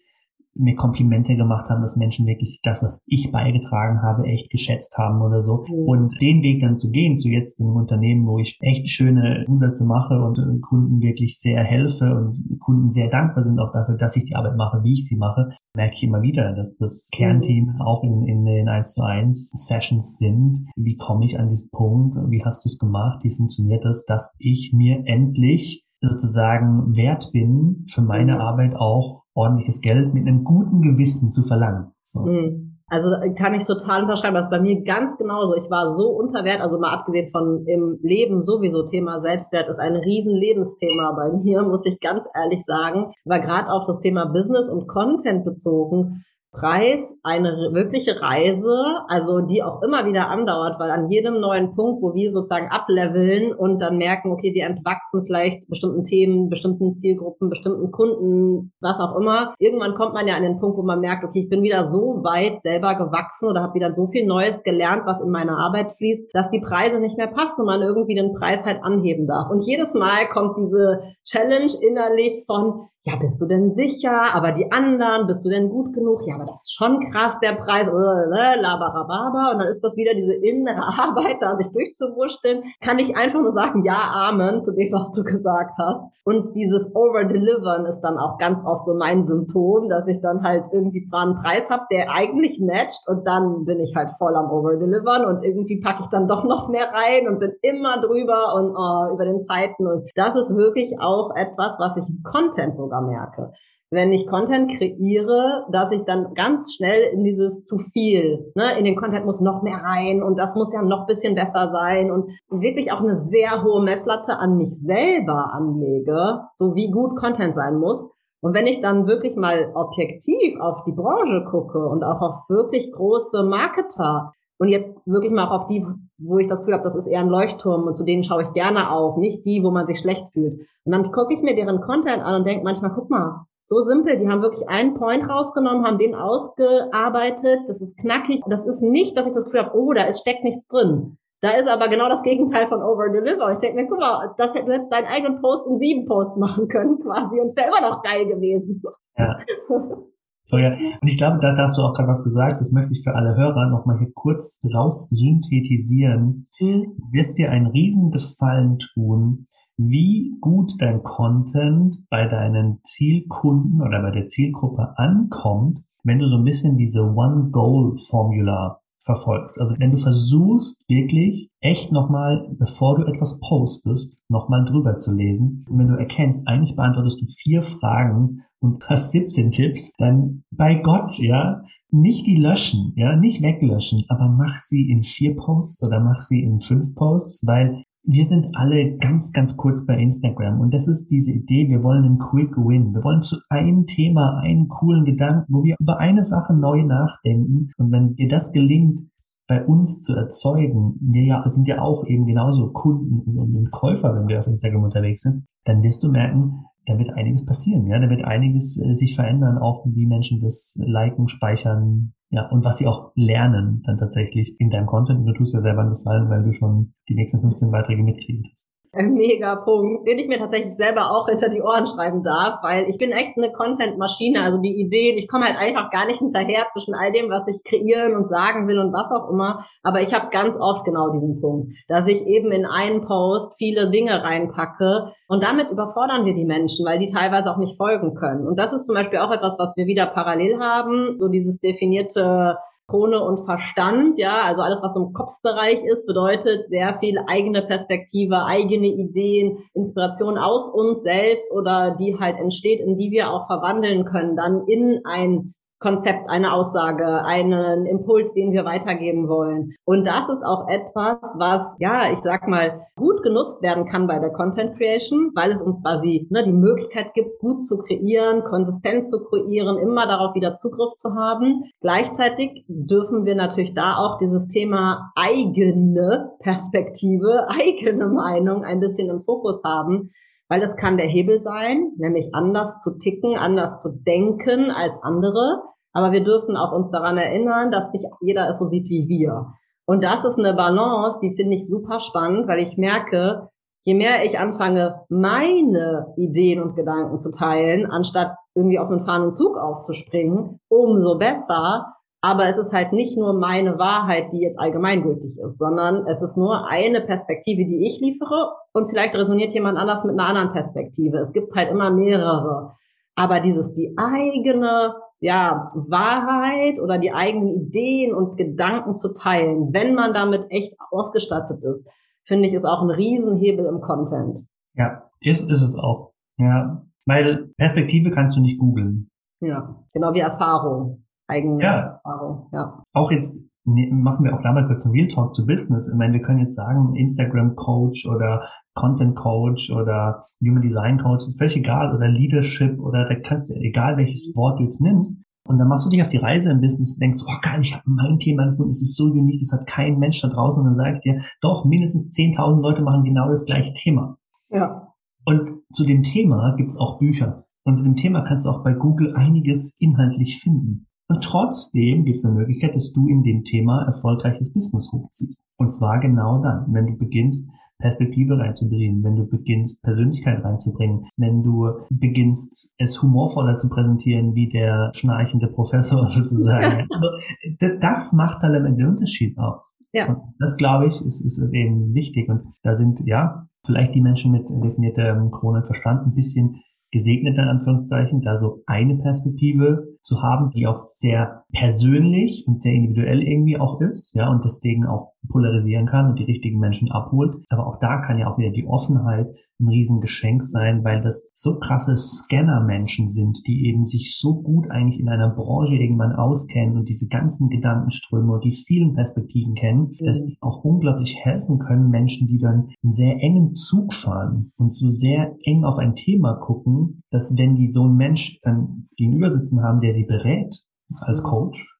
mir Komplimente gemacht haben, dass Menschen wirklich das, was ich beigetragen habe, echt geschätzt haben oder so. Mhm. Und den Weg dann zu gehen, zu jetzt einem Unternehmen, wo ich echt schöne Umsätze mache und äh, Kunden wirklich sehr helfe und Kunden sehr dankbar sind auch dafür, dass ich die Arbeit mache, wie ich sie mache, merke ich immer wieder, dass das Kernteam mhm. auch in, in den 1 zu 1 Sessions sind. Wie komme ich an diesen Punkt? Wie hast du es gemacht? Wie funktioniert das, dass ich mir endlich sozusagen wert bin, für meine mhm. Arbeit auch ordentliches Geld mit einem guten Gewissen zu verlangen. So. Mhm. Also kann ich total unterschreiben, das ist bei mir ganz genauso. Ich war so unter Wert, also mal abgesehen von im Leben sowieso Thema Selbstwert ist ein riesen Lebensthema bei mir, muss ich ganz ehrlich sagen. War gerade auf das Thema Business und Content bezogen Preis eine wirkliche Reise, also die auch immer wieder andauert, weil an jedem neuen Punkt, wo wir sozusagen ableveln und dann merken, okay, wir entwachsen vielleicht bestimmten Themen, bestimmten Zielgruppen, bestimmten Kunden, was auch immer. Irgendwann kommt man ja an den Punkt, wo man merkt, okay, ich bin wieder so weit selber gewachsen oder habe wieder so viel Neues gelernt, was in meine Arbeit fließt, dass die Preise nicht mehr passen und man irgendwie den Preis halt anheben darf. Und jedes Mal kommt diese Challenge innerlich von, ja, bist du denn sicher? Aber die anderen, bist du denn gut genug? Ja, aber das ist schon krass, der Preis, labarababa. Und dann ist das wieder diese innere Arbeit, da sich durchzuwurschteln. Kann ich einfach nur sagen, ja, Amen zu dem, was du gesagt hast. Und dieses Overdelivern ist dann auch ganz oft so mein Symptom, dass ich dann halt irgendwie zwar einen Preis habe, der eigentlich matcht und dann bin ich halt voll am Overdelivern und irgendwie packe ich dann doch noch mehr rein und bin immer drüber und oh, über den Zeiten. Und das ist wirklich auch etwas, was ich im Content sogar merke wenn ich Content kreiere, dass ich dann ganz schnell in dieses zu viel, ne, in den Content muss noch mehr rein und das muss ja noch bisschen besser sein und wirklich auch eine sehr hohe Messlatte an mich selber anlege, so wie gut Content sein muss. Und wenn ich dann wirklich mal objektiv auf die Branche gucke und auch auf wirklich große Marketer und jetzt wirklich mal auch auf die, wo ich das Gefühl habe, das ist eher ein Leuchtturm und zu denen schaue ich gerne auf, nicht die, wo man sich schlecht fühlt. Und dann gucke ich mir deren Content an und denke manchmal, guck mal, so simpel. Die haben wirklich einen Point rausgenommen, haben den ausgearbeitet. Das ist knackig. Das ist nicht, dass ich das Gefühl habe, oh, da ist, steckt nichts drin. Da ist aber genau das Gegenteil von Over-Deliver. Ich denke mir, guck mal, das, du hättest deinen eigenen Post in sieben Posts machen können quasi und es wäre immer noch geil gewesen. Ja. So, ja. Und ich glaube, da, da hast du auch gerade was gesagt, das möchte ich für alle Hörer nochmal hier kurz raus synthetisieren. Mhm. Du wirst dir einen riesen Gefallen tun, wie gut dein Content bei deinen Zielkunden oder bei der Zielgruppe ankommt, wenn du so ein bisschen diese One-Goal-Formula verfolgst. Also wenn du versuchst, wirklich echt nochmal, bevor du etwas postest, nochmal drüber zu lesen. Und wenn du erkennst, eigentlich beantwortest du vier Fragen und hast 17 Tipps, dann bei Gott, ja, nicht die löschen, ja, nicht weglöschen, aber mach sie in vier Posts oder mach sie in fünf Posts, weil wir sind alle ganz, ganz kurz bei Instagram und das ist diese Idee, wir wollen einen Quick Win. Wir wollen zu einem Thema einen coolen Gedanken, wo wir über eine Sache neu nachdenken und wenn dir das gelingt, bei uns zu erzeugen, wir ja, sind ja auch eben genauso Kunden und, Käufer, wenn wir auf Instagram unterwegs sind, dann wirst du merken, da wird einiges passieren, ja, da wird einiges äh, sich verändern, auch wie Menschen das liken, speichern, ja, und was sie auch lernen dann tatsächlich in deinem Content. Und du tust ja selber einen Gefallen, weil du schon die nächsten 15 Beiträge mitkriegen hast. Ein mega Punkt, den ich mir tatsächlich selber auch hinter die Ohren schreiben darf, weil ich bin echt eine Content-Maschine, also die Ideen, ich komme halt einfach gar nicht hinterher zwischen all dem, was ich kreieren und sagen will und was auch immer, aber ich habe ganz oft genau diesen Punkt, dass ich eben in einen Post viele Dinge reinpacke und damit überfordern wir die Menschen, weil die teilweise auch nicht folgen können. Und das ist zum Beispiel auch etwas, was wir wieder parallel haben, so dieses definierte Krone und Verstand, ja, also alles, was im Kopfbereich ist, bedeutet sehr viel eigene Perspektive, eigene Ideen, Inspiration aus uns selbst oder die halt entsteht, in die wir auch verwandeln können, dann in ein Konzept, eine Aussage, einen Impuls, den wir weitergeben wollen. Und das ist auch etwas, was, ja, ich sag mal, gut genutzt werden kann bei der Content Creation, weil es uns quasi ne, die Möglichkeit gibt, gut zu kreieren, konsistent zu kreieren, immer darauf wieder Zugriff zu haben. Gleichzeitig dürfen wir natürlich da auch dieses Thema eigene Perspektive, eigene Meinung ein bisschen im Fokus haben, weil das kann der Hebel sein, nämlich anders zu ticken, anders zu denken als andere. Aber wir dürfen auch uns daran erinnern, dass nicht jeder es so sieht wie wir. Und das ist eine Balance, die finde ich super spannend, weil ich merke, je mehr ich anfange, meine Ideen und Gedanken zu teilen, anstatt irgendwie auf einen fahrenden Zug aufzuspringen, umso besser, aber es ist halt nicht nur meine Wahrheit, die jetzt allgemeingültig ist, sondern es ist nur eine Perspektive, die ich liefere und vielleicht resoniert jemand anders mit einer anderen Perspektive. Es gibt halt immer mehrere. Aber dieses, die eigene, ja, Wahrheit oder die eigenen Ideen und Gedanken zu teilen, wenn man damit echt ausgestattet ist, finde ich, ist auch ein Riesenhebel im Content. Ja, ist, ist es auch. Ja, weil Perspektive kannst du nicht googeln. Ja, genau wie Erfahrung eigene ja. Erfahrung. Ja. Auch jetzt ne, machen wir auch da mal kurz einen Real Talk zu Business. Ich meine, wir können jetzt sagen, Instagram Coach oder Content Coach oder Human Design Coach, ist völlig egal, oder Leadership oder da kannst du, egal welches Wort du jetzt nimmst, Und dann machst du dich auf die Reise im Business und denkst, oh geil, ich habe mein Thema gefunden, es ist so unique, es hat kein Mensch da draußen. Und dann sage ich dir, doch, mindestens 10.000 Leute machen genau das gleiche Thema. Ja. Und zu dem Thema gibt's auch Bücher. Und zu dem Thema kannst du auch bei Google einiges inhaltlich finden. Und trotzdem gibt es eine Möglichkeit, dass du in dem Thema erfolgreiches Business hochziehst. Und zwar genau dann, wenn du beginnst, Perspektive reinzubringen, wenn du beginnst, Persönlichkeit reinzubringen, wenn du beginnst, es humorvoller zu präsentieren, wie der schnarchende Professor sozusagen. also, das macht dann am Ende den Unterschied aus. Ja. Und das, glaube ich, ist, ist, ist eben wichtig. Und da sind, ja, vielleicht die Menschen mit definiertem Kronenverstand ein bisschen gesegnet, in Anführungszeichen, da so eine Perspektive zu haben, die auch sehr persönlich und sehr individuell irgendwie auch ist, ja, und deswegen auch polarisieren kann und die richtigen Menschen abholt. Aber auch da kann ja auch wieder die Offenheit ein Riesengeschenk sein, weil das so krasse Scanner-Menschen sind, die eben sich so gut eigentlich in einer Branche irgendwann auskennen und diese ganzen Gedankenströme und die vielen Perspektiven kennen, mhm. dass die auch unglaublich helfen können, Menschen, die dann einen sehr engen Zug fahren und so sehr eng auf ein Thema gucken, dass wenn die so einen Mensch dann gegenüber sitzen haben, der sie berät als mhm. Coach,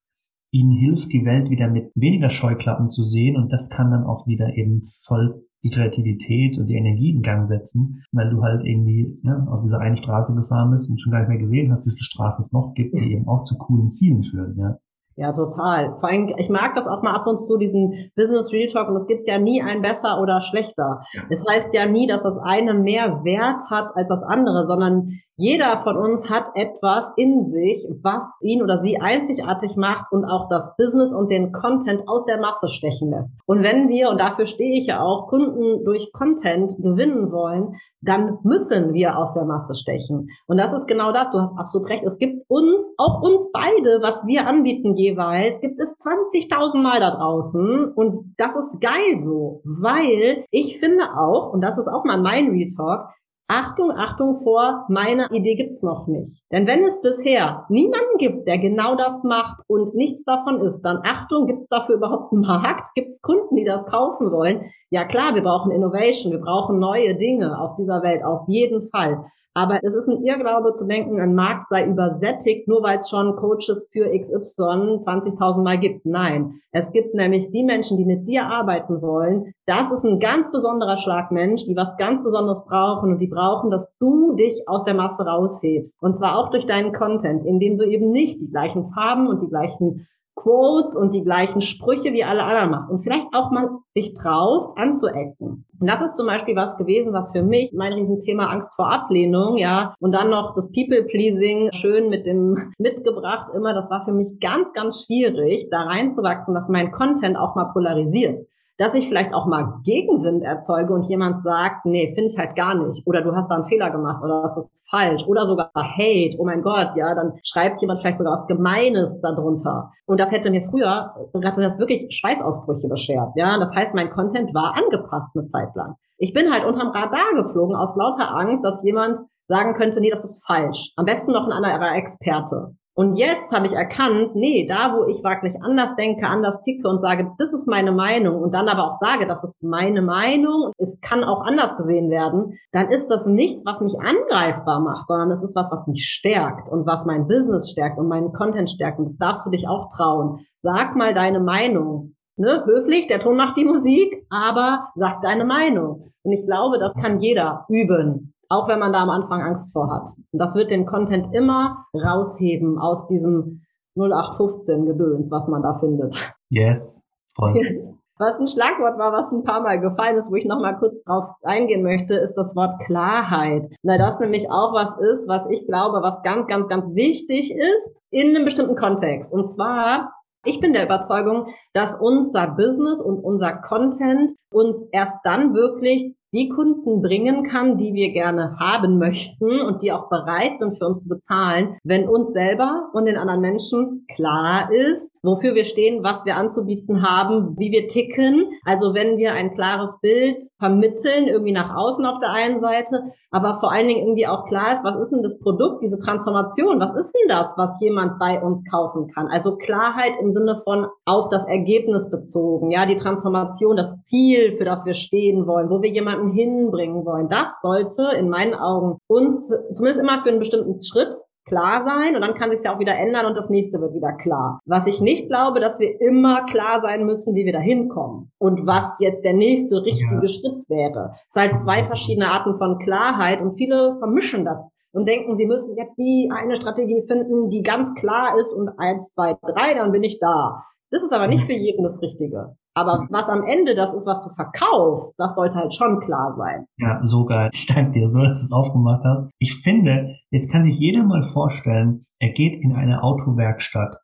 ihnen hilft, die Welt wieder mit weniger Scheuklappen zu sehen und das kann dann auch wieder eben voll die Kreativität und die Energie in Gang setzen, weil du halt irgendwie ja, auf dieser einen Straße gefahren bist und schon gar nicht mehr gesehen hast, wie viele Straßen es noch gibt, die eben auch zu coolen Zielen führen. Ja. Ja, total. Vor allem, ich mag das auch mal ab und zu, diesen Business Real Talk, und es gibt ja nie ein besser oder schlechter. Es das heißt ja nie, dass das eine mehr Wert hat als das andere, sondern jeder von uns hat etwas in sich, was ihn oder sie einzigartig macht und auch das Business und den Content aus der Masse stechen lässt. Und wenn wir, und dafür stehe ich ja auch, Kunden durch Content gewinnen wollen, dann müssen wir aus der Masse stechen. Und das ist genau das. Du hast absolut recht. Es gibt uns, auch uns beide, was wir anbieten jeweils, gibt es 20.000 Mal da draußen. Und das ist geil so, weil ich finde auch, und das ist auch mal mein Retalk, Achtung, Achtung vor, meine Idee gibt's noch nicht. Denn wenn es bisher niemanden gibt, der genau das macht und nichts davon ist, dann Achtung, gibt's dafür überhaupt einen Markt? Gibt's Kunden, die das kaufen wollen? Ja klar, wir brauchen Innovation, wir brauchen neue Dinge auf dieser Welt, auf jeden Fall. Aber es ist ein Irrglaube zu denken, ein Markt sei übersättigt, nur weil es schon Coaches für XY 20.000 Mal gibt. Nein, es gibt nämlich die Menschen, die mit dir arbeiten wollen. Das ist ein ganz besonderer Schlagmensch, die was ganz Besonderes brauchen und die brauchen, dass du dich aus der Masse raushebst. Und zwar auch durch deinen Content, indem du eben nicht die gleichen Farben und die gleichen Quotes und die gleichen Sprüche wie alle anderen machst und vielleicht auch mal dich traust, anzuecken. Und das ist zum Beispiel was gewesen, was für mich mein Riesenthema Angst vor Ablehnung, ja, und dann noch das People-Pleasing schön mit dem mitgebracht immer, das war für mich ganz, ganz schwierig, da reinzuwachsen, dass mein Content auch mal polarisiert dass ich vielleicht auch mal Gegenwind erzeuge und jemand sagt, nee, finde ich halt gar nicht. Oder du hast da einen Fehler gemacht oder das ist falsch. Oder sogar Hate, oh mein Gott, ja, dann schreibt jemand vielleicht sogar was Gemeines darunter. Und das hätte mir früher, hatte das wirklich Schweißausbrüche beschert. Ja, das heißt, mein Content war angepasst eine Zeit lang. Ich bin halt unterm Radar geflogen aus lauter Angst, dass jemand sagen könnte, nee, das ist falsch. Am besten noch ein anderer Experte. Und jetzt habe ich erkannt, nee, da wo ich wirklich anders denke, anders ticke und sage, das ist meine Meinung und dann aber auch sage, das ist meine Meinung es kann auch anders gesehen werden, dann ist das nichts, was mich angreifbar macht, sondern es ist was, was mich stärkt und was mein Business stärkt und meinen Content stärkt. Und das darfst du dich auch trauen. Sag mal deine Meinung. Ne? Höflich, der Ton macht die Musik, aber sag deine Meinung. Und ich glaube, das kann jeder üben auch wenn man da am Anfang Angst vor hat. Und das wird den Content immer rausheben aus diesem 0815 Gedöns, was man da findet. Yes, voll. Yes. Was ein Schlagwort war, was ein paar Mal gefallen ist, wo ich nochmal kurz drauf eingehen möchte, ist das Wort Klarheit. Na, das nämlich auch was ist, was ich glaube, was ganz, ganz, ganz wichtig ist in einem bestimmten Kontext. Und zwar ich bin der Überzeugung, dass unser Business und unser Content uns erst dann wirklich die Kunden bringen kann, die wir gerne haben möchten und die auch bereit sind für uns zu bezahlen, wenn uns selber und den anderen Menschen klar ist, wofür wir stehen, was wir anzubieten haben, wie wir ticken. Also wenn wir ein klares Bild vermitteln, irgendwie nach außen auf der einen Seite, aber vor allen Dingen irgendwie auch klar ist, was ist denn das Produkt, diese Transformation, was ist denn das, was jemand bei uns kaufen kann? Also Klarheit im Sinne von auf das Ergebnis bezogen, ja, die Transformation, das Ziel, für das wir stehen wollen, wo wir jemanden hinbringen wollen. Das sollte in meinen Augen uns zumindest immer für einen bestimmten Schritt klar sein und dann kann sich ja auch wieder ändern und das nächste wird wieder klar. Was ich nicht glaube, dass wir immer klar sein müssen, wie wir da hinkommen und was jetzt der nächste richtige ja. Schritt wäre. Es sind halt zwei verschiedene Arten von Klarheit und viele vermischen das und denken, sie müssen jetzt die eine Strategie finden, die ganz klar ist und eins, zwei, drei, dann bin ich da. Das ist aber nicht für jeden das Richtige. Aber was am Ende das ist, was du verkaufst, das sollte halt schon klar sein. Ja, so geil. Ich danke dir so, dass du es aufgemacht hast. Ich finde, jetzt kann sich jeder mal vorstellen, er geht in eine Autowerkstatt.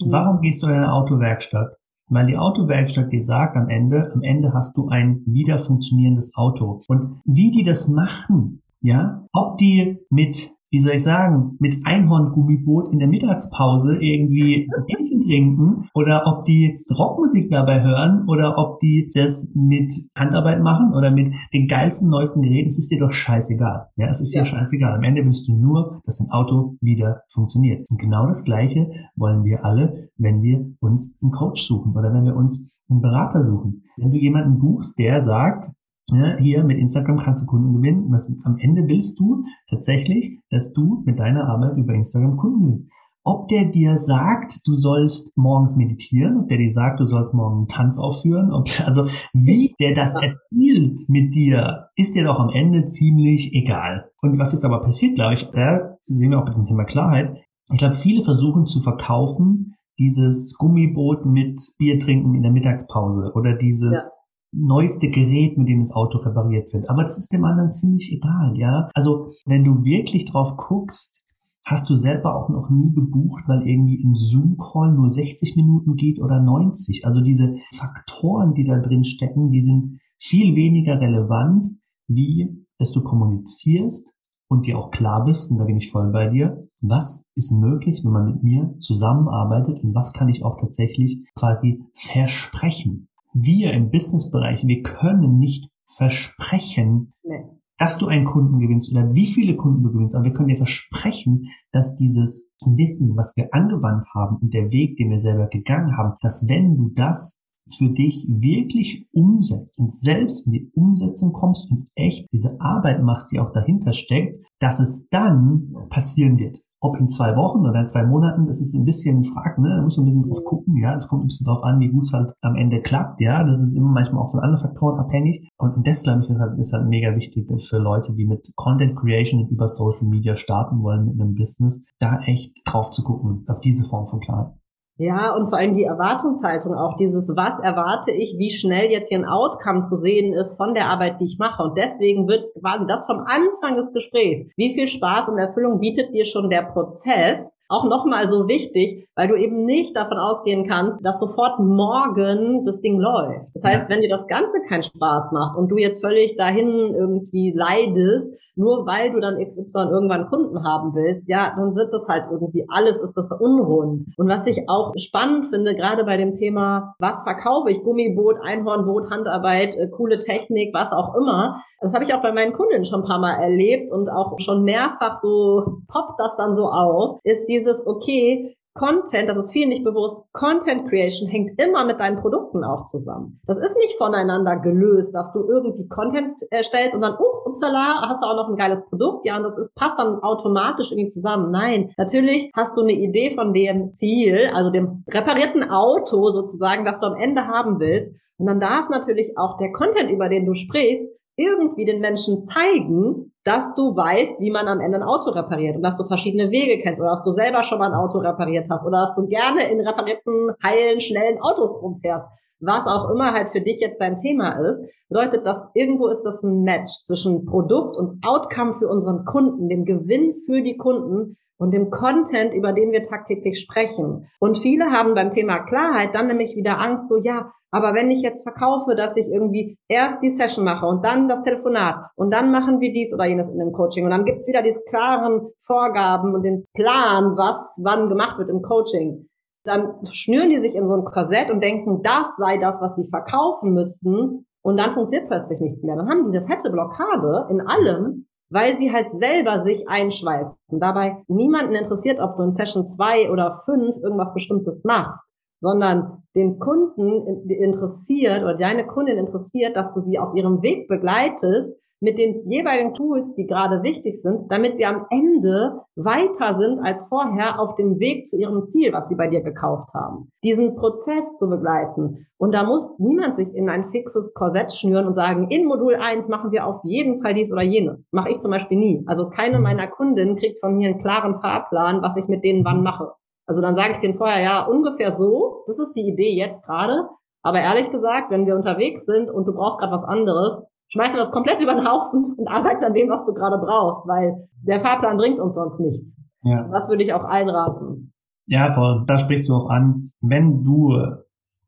Mhm. Warum gehst du in eine Autowerkstatt? Weil die Autowerkstatt dir sagt am Ende, am Ende hast du ein wieder funktionierendes Auto. Und wie die das machen, ja, ob die mit wie soll ich sagen, mit Einhorngummiboot in der Mittagspause irgendwie Bierchen trinken oder ob die Rockmusik dabei hören oder ob die das mit Handarbeit machen oder mit den geilsten, neuesten Geräten, es ist dir doch scheißegal. Ja, es ist ja. dir scheißegal. Am Ende willst du nur, dass dein Auto wieder funktioniert. Und genau das Gleiche wollen wir alle, wenn wir uns einen Coach suchen oder wenn wir uns einen Berater suchen. Wenn du jemanden buchst, der sagt, ja, hier mit Instagram kannst du Kunden gewinnen. Was, am Ende willst du tatsächlich, dass du mit deiner Arbeit über Instagram Kunden gewinnst. Ob der dir sagt, du sollst morgens meditieren, ob der dir sagt, du sollst morgen einen Tanz aufführen, ob, also wie der das erzielt mit dir, ist dir doch am Ende ziemlich egal. Und was ist aber passiert, glaube ich, da sehen wir auch bei dem Thema Klarheit. Ich glaube, viele versuchen zu verkaufen, dieses Gummiboot mit Bier trinken in der Mittagspause oder dieses ja neueste Gerät, mit dem das Auto repariert wird. Aber das ist dem anderen ziemlich egal, ja. Also, wenn du wirklich drauf guckst, hast du selber auch noch nie gebucht, weil irgendwie ein Zoom-Call nur 60 Minuten geht oder 90. Also diese Faktoren, die da drin stecken, die sind viel weniger relevant, wie dass du kommunizierst und dir auch klar bist, und da bin ich voll bei dir, was ist möglich, wenn man mit mir zusammenarbeitet und was kann ich auch tatsächlich quasi versprechen wir im Businessbereich, wir können nicht versprechen, nee. dass du einen Kunden gewinnst oder wie viele Kunden du gewinnst, aber wir können dir versprechen, dass dieses Wissen, was wir angewandt haben und der Weg, den wir selber gegangen haben, dass wenn du das für dich wirklich umsetzt und selbst in die Umsetzung kommst und echt diese Arbeit machst, die auch dahinter steckt, dass es dann passieren wird. Ob in zwei Wochen oder in zwei Monaten, das ist ein bisschen Frag, ne? Da muss man ein bisschen drauf gucken, ja. Es kommt ein bisschen drauf an, wie gut es halt am Ende klappt, ja. Das ist immer manchmal auch von anderen Faktoren abhängig. Und das, glaube ich, ist halt, ist halt mega wichtig für Leute, die mit Content Creation und über Social Media starten wollen mit einem Business, da echt drauf zu gucken, auf diese Form von Klarheit. Ja, und vor allem die Erwartungshaltung auch, dieses, was erwarte ich, wie schnell jetzt hier ein Outcome zu sehen ist von der Arbeit, die ich mache. Und deswegen wird quasi das vom Anfang des Gesprächs, wie viel Spaß und Erfüllung bietet dir schon der Prozess, auch nochmal so wichtig, weil du eben nicht davon ausgehen kannst, dass sofort morgen das Ding läuft. Das heißt, wenn dir das Ganze keinen Spaß macht und du jetzt völlig dahin irgendwie leidest, nur weil du dann XY irgendwann Kunden haben willst, ja, dann wird das halt irgendwie, alles ist das unrund. Und was ich auch spannend finde, gerade bei dem Thema, was verkaufe ich, Gummiboot, Einhornboot, Handarbeit, äh, coole Technik, was auch immer, das habe ich auch bei meinen Kunden schon ein paar Mal erlebt und auch schon mehrfach so poppt das dann so auf, ist dieses, okay, Content, das ist vielen nicht bewusst, Content Creation hängt immer mit deinen Produkten auch zusammen. Das ist nicht voneinander gelöst, dass du irgendwie Content erstellst und dann, uh, upsala, hast du auch noch ein geiles Produkt, ja, und das ist, passt dann automatisch irgendwie zusammen. Nein, natürlich hast du eine Idee von dem Ziel, also dem reparierten Auto sozusagen, das du am Ende haben willst. Und dann darf natürlich auch der Content, über den du sprichst, irgendwie den Menschen zeigen, dass du weißt, wie man am Ende ein Auto repariert und dass du verschiedene Wege kennst oder dass du selber schon mal ein Auto repariert hast oder dass du gerne in reparierten, heilen, schnellen Autos rumfährst. Was auch immer halt für dich jetzt dein Thema ist, bedeutet, dass irgendwo ist das ein Match zwischen Produkt und Outcome für unseren Kunden, dem Gewinn für die Kunden und dem Content, über den wir tagtäglich sprechen. Und viele haben beim Thema Klarheit dann nämlich wieder Angst, so ja, aber wenn ich jetzt verkaufe, dass ich irgendwie erst die Session mache und dann das Telefonat und dann machen wir dies oder jenes in dem Coaching und dann gibt's wieder diese klaren Vorgaben und den Plan, was wann gemacht wird im Coaching, dann schnüren die sich in so ein Korsett und denken, das sei das, was sie verkaufen müssen und dann funktioniert plötzlich nichts mehr. Dann haben die eine fette Blockade in allem weil sie halt selber sich einschweißen. Dabei niemanden interessiert, ob du in Session zwei oder fünf irgendwas Bestimmtes machst, sondern den Kunden interessiert oder deine Kundin interessiert, dass du sie auf ihrem Weg begleitest, mit den jeweiligen Tools, die gerade wichtig sind, damit sie am Ende weiter sind als vorher auf dem Weg zu ihrem Ziel, was sie bei dir gekauft haben. Diesen Prozess zu begleiten. Und da muss niemand sich in ein fixes Korsett schnüren und sagen, in Modul 1 machen wir auf jeden Fall dies oder jenes. Mache ich zum Beispiel nie. Also keine meiner Kundinnen kriegt von mir einen klaren Fahrplan, was ich mit denen wann mache. Also dann sage ich denen vorher, ja, ungefähr so, das ist die Idee jetzt gerade. Aber ehrlich gesagt, wenn wir unterwegs sind und du brauchst gerade was anderes, schmeißt du das komplett über den Haufen und arbeite an dem, was du gerade brauchst, weil der Fahrplan bringt uns sonst nichts. Ja. Das würde ich auch allen raten. Ja, voll. Da sprichst du auch an, wenn du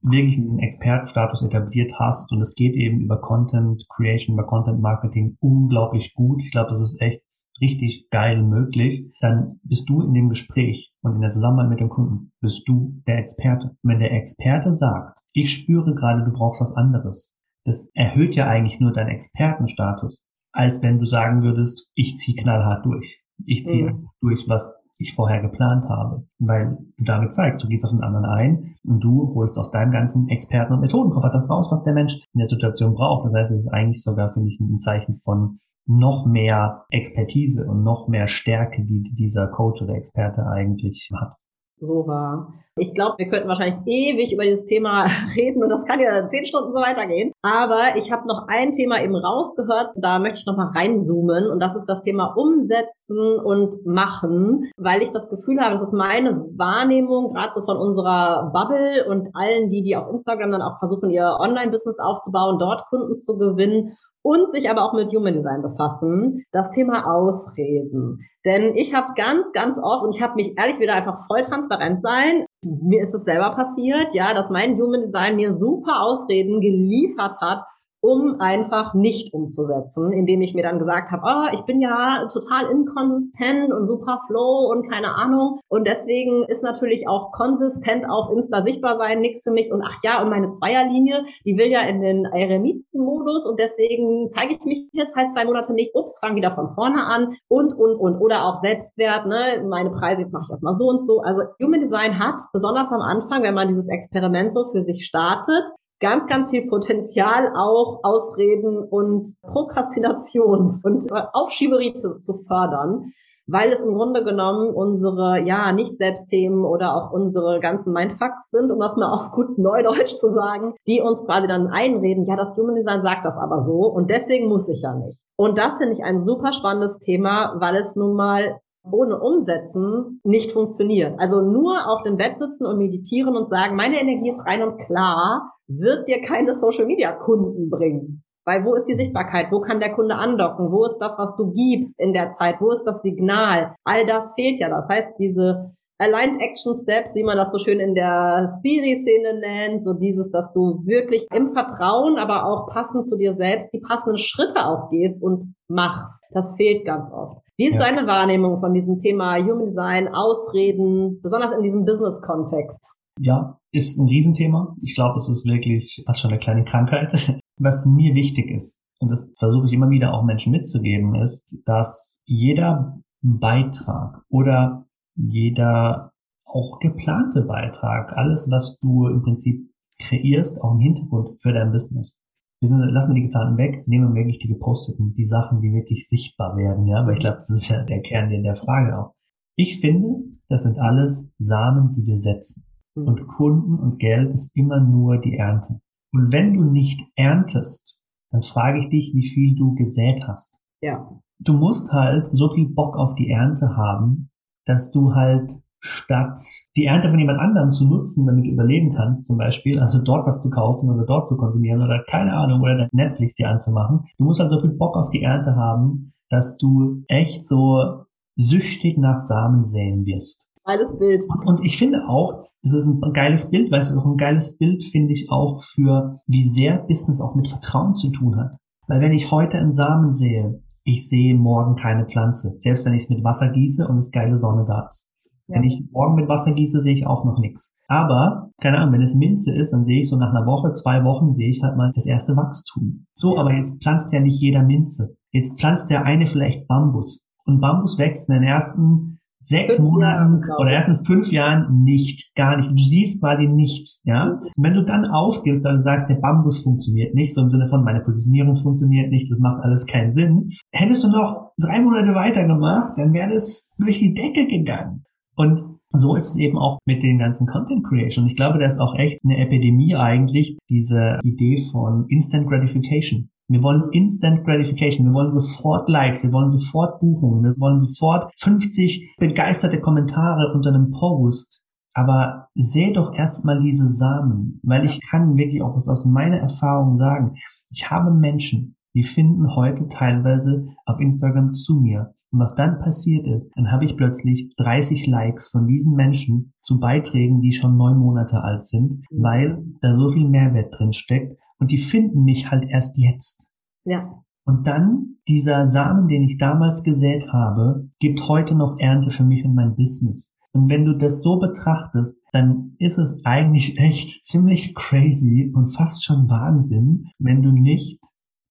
wirklich einen Expertenstatus etabliert hast und es geht eben über Content Creation, über Content Marketing unglaublich gut. Ich glaube, das ist echt richtig geil möglich, dann bist du in dem Gespräch und in der Zusammenarbeit mit dem Kunden, bist du der Experte. Und wenn der Experte sagt, ich spüre gerade, du brauchst was anderes, das erhöht ja eigentlich nur deinen Expertenstatus, als wenn du sagen würdest, ich ziehe knallhart durch. Ich ziehe mhm. durch, was ich vorher geplant habe. Weil du damit zeigst, du gehst auf den anderen ein und du holst aus deinem ganzen Experten- und Methodenkoffer das raus, was der Mensch in der Situation braucht. Das heißt, es ist eigentlich sogar, finde ich, ein Zeichen von noch mehr Expertise und noch mehr Stärke, die dieser Coach oder Experte eigentlich hat. So war. Ich glaube, wir könnten wahrscheinlich ewig über dieses Thema reden und das kann ja zehn Stunden so weitergehen. Aber ich habe noch ein Thema eben rausgehört, da möchte ich noch mal reinzoomen und das ist das Thema Umsetzen und Machen, weil ich das Gefühl habe, das ist meine Wahrnehmung, gerade so von unserer Bubble und allen, die, die auf Instagram dann auch versuchen, ihr Online-Business aufzubauen, dort Kunden zu gewinnen und sich aber auch mit Human Design befassen, das Thema Ausreden. Denn ich habe ganz, ganz oft, und ich habe mich ehrlich wieder einfach voll transparent sein, mir ist es selber passiert, ja, dass mein Human Design mir super Ausreden geliefert hat, um einfach nicht umzusetzen, indem ich mir dann gesagt habe, oh, ich bin ja total inkonsistent und super flow und keine Ahnung. Und deswegen ist natürlich auch konsistent auf Insta sichtbar sein nichts für mich. Und ach ja, und meine Zweierlinie, die will ja in den Eremitenmodus und deswegen zeige ich mich jetzt halt zwei Monate nicht. Ups, fange wieder von vorne an und, und, und. Oder auch Selbstwert, ne? Meine Preise, jetzt mache ich erstmal so und so. Also Human Design hat, besonders am Anfang, wenn man dieses Experiment so für sich startet, ganz, ganz viel Potenzial auch Ausreden und Prokrastination und Aufschieberitis zu fördern, weil es im Grunde genommen unsere, ja, nicht Selbstthemen oder auch unsere ganzen Mindfucks sind, um das mal auf gut Neudeutsch zu sagen, die uns quasi dann einreden, ja, das Human Design sagt das aber so und deswegen muss ich ja nicht. Und das finde ich ein super spannendes Thema, weil es nun mal ohne Umsetzen nicht funktioniert. Also nur auf dem Bett sitzen und meditieren und sagen, meine Energie ist rein und klar, wird dir keine Social Media Kunden bringen. Weil wo ist die Sichtbarkeit? Wo kann der Kunde andocken? Wo ist das, was du gibst in der Zeit? Wo ist das Signal? All das fehlt ja. Das heißt, diese Aligned Action Steps, wie man das so schön in der Spiri-Szene nennt, so dieses, dass du wirklich im Vertrauen, aber auch passend zu dir selbst die passenden Schritte auch gehst und machst. Das fehlt ganz oft. Wie ist ja. deine Wahrnehmung von diesem Thema Human Design, Ausreden, besonders in diesem Business-Kontext? Ja, ist ein Riesenthema. Ich glaube, es ist wirklich fast schon eine kleine Krankheit. Was mir wichtig ist, und das versuche ich immer wieder auch Menschen mitzugeben, ist, dass jeder Beitrag oder jeder auch geplante Beitrag, alles, was du im Prinzip kreierst, auch im Hintergrund für dein Business. Lassen wir die geplanten weg, nehmen wir wirklich die geposteten, die Sachen, die wirklich sichtbar werden, ja, weil ich glaube, das ist ja der Kern der Frage auch. Ich finde, das sind alles Samen, die wir setzen. Mhm. Und Kunden und Geld ist immer nur die Ernte. Und wenn du nicht erntest, dann frage ich dich, wie viel du gesät hast. Ja. Du musst halt so viel Bock auf die Ernte haben, dass du halt statt die Ernte von jemand anderem zu nutzen, damit du überleben kannst, zum Beispiel, also dort was zu kaufen oder dort zu konsumieren oder keine Ahnung, oder Netflix dir anzumachen. Du musst halt so viel Bock auf die Ernte haben, dass du echt so süchtig nach Samen säen wirst. Geiles Bild. Und, und ich finde auch, es ist ein geiles Bild, weil es ist auch ein geiles Bild, finde ich auch für, wie sehr Business auch mit Vertrauen zu tun hat. Weil wenn ich heute einen Samen sehe, ich sehe morgen keine Pflanze. Selbst wenn ich es mit Wasser gieße und es geile Sonne da ist. Ja. Wenn ich morgen mit Wasser gieße, sehe ich auch noch nichts. Aber, keine Ahnung, wenn es Minze ist, dann sehe ich so nach einer Woche, zwei Wochen, sehe ich halt mal das erste Wachstum. So, aber jetzt pflanzt ja nicht jeder Minze. Jetzt pflanzt der eine vielleicht Bambus. Und Bambus wächst in den ersten sechs fünf Monaten Jahre, oder erst in fünf Jahren nicht, gar nicht. Du siehst quasi nichts, ja. Und wenn du dann aufgibst, weil du sagst, der Bambus funktioniert nicht, so im Sinne von meine Positionierung funktioniert nicht, das macht alles keinen Sinn, hättest du noch drei Monate weitergemacht, dann wäre das durch die Decke gegangen. Und so ist es eben auch mit den ganzen Content Creation. Ich glaube, da ist auch echt eine Epidemie eigentlich, diese Idee von Instant Gratification. Wir wollen Instant Gratification. Wir wollen sofort Likes. Wir wollen sofort Buchungen. Wir wollen sofort 50 begeisterte Kommentare unter einem Post. Aber seh doch erstmal diese Samen, weil ich kann wirklich auch aus meiner Erfahrung sagen, ich habe Menschen, die finden heute teilweise auf Instagram zu mir. Und was dann passiert ist, dann habe ich plötzlich 30 Likes von diesen Menschen zu Beiträgen, die schon neun Monate alt sind, mhm. weil da so viel Mehrwert drin steckt und die finden mich halt erst jetzt. Ja. Und dann dieser Samen, den ich damals gesät habe, gibt heute noch Ernte für mich und mein Business. Und wenn du das so betrachtest, dann ist es eigentlich echt ziemlich crazy und fast schon Wahnsinn, wenn du nicht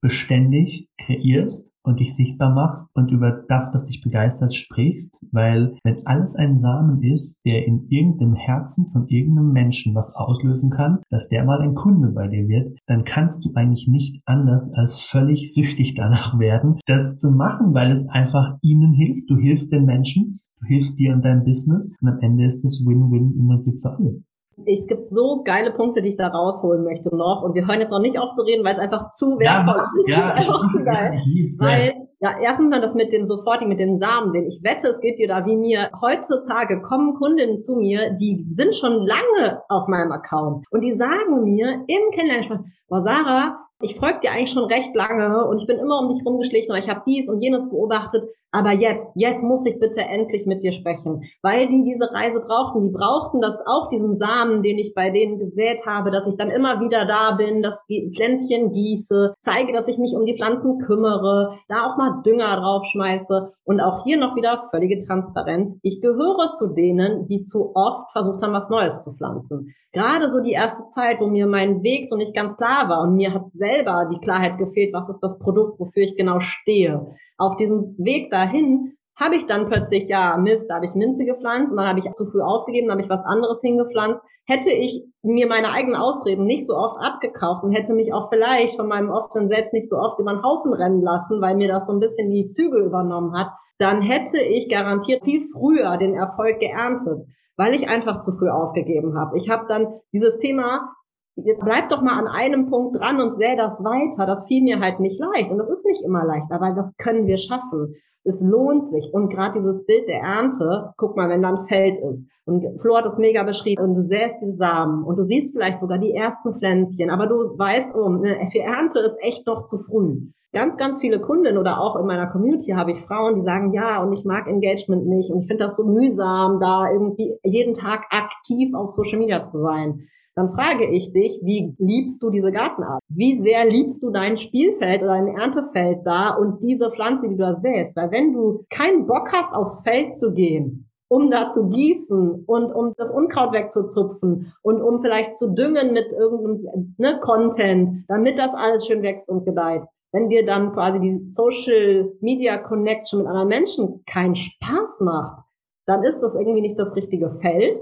beständig kreierst und dich sichtbar machst und über das, was dich begeistert, sprichst, weil wenn alles ein Samen ist, der in irgendeinem Herzen von irgendeinem Menschen was auslösen kann, dass der mal ein Kunde bei dir wird, dann kannst du eigentlich nicht anders als völlig süchtig danach werden, das zu machen, weil es einfach ihnen hilft. Du hilfst den Menschen, du hilfst dir und deinem Business und am Ende ist es Win-Win im Prinzip für alle es gibt so geile Punkte, die ich da rausholen möchte noch. Und wir hören jetzt noch nicht auf zu reden, weil es einfach zu wertvoll ja, ist. Ja, geil. Weil, ja, erstens mal das mit dem sofortigen, mit dem Samen sehen. Ich wette, es geht dir da wie mir. Heutzutage kommen Kundinnen zu mir, die sind schon lange auf meinem Account. Und die sagen mir im Kennenlerngespräch, boah, Sarah, ich folge dir eigentlich schon recht lange und ich bin immer um dich rumgeschlichen, aber ich habe dies und jenes beobachtet. Aber jetzt, jetzt muss ich bitte endlich mit dir sprechen, weil die diese Reise brauchten. Die brauchten das auch, diesen Samen, den ich bei denen gesät habe, dass ich dann immer wieder da bin, dass die Pflänzchen gieße, zeige, dass ich mich um die Pflanzen kümmere, da auch mal Dünger draufschmeiße und auch hier noch wieder völlige Transparenz. Ich gehöre zu denen, die zu oft versucht haben, was Neues zu pflanzen. Gerade so die erste Zeit, wo mir mein Weg so nicht ganz klar war und mir hat selber die Klarheit gefehlt, was ist das Produkt, wofür ich genau stehe auf diesem Weg dahin habe ich dann plötzlich, ja, Mist, da habe ich Minze gepflanzt und dann habe ich zu früh aufgegeben, dann habe ich was anderes hingepflanzt. Hätte ich mir meine eigenen Ausreden nicht so oft abgekauft und hätte mich auch vielleicht von meinem offenen Selbst nicht so oft über den Haufen rennen lassen, weil mir das so ein bisschen die Zügel übernommen hat, dann hätte ich garantiert viel früher den Erfolg geerntet, weil ich einfach zu früh aufgegeben habe. Ich habe dann dieses Thema jetzt bleib doch mal an einem Punkt dran und säh das weiter. Das fiel mir halt nicht leicht. Und das ist nicht immer leicht, aber das können wir schaffen. Es lohnt sich. Und gerade dieses Bild der Ernte, guck mal, wenn da ein Feld ist. Und Flo hat es mega beschrieben. Und du säst die Samen. Und du siehst vielleicht sogar die ersten Pflänzchen. Aber du weißt, oh, für Ernte ist echt noch zu früh. Ganz, ganz viele Kunden oder auch in meiner Community habe ich Frauen, die sagen, ja, und ich mag Engagement nicht. Und ich finde das so mühsam, da irgendwie jeden Tag aktiv auf Social Media zu sein dann frage ich dich, wie liebst du diese Gartenart? Wie sehr liebst du dein Spielfeld oder dein Erntefeld da und diese Pflanze, die du da säst? Weil wenn du keinen Bock hast, aufs Feld zu gehen, um da zu gießen und um das Unkraut wegzuzupfen und um vielleicht zu düngen mit irgendeinem ne, Content, damit das alles schön wächst und gedeiht. Wenn dir dann quasi die Social Media Connection mit anderen Menschen keinen Spaß macht, dann ist das irgendwie nicht das richtige Feld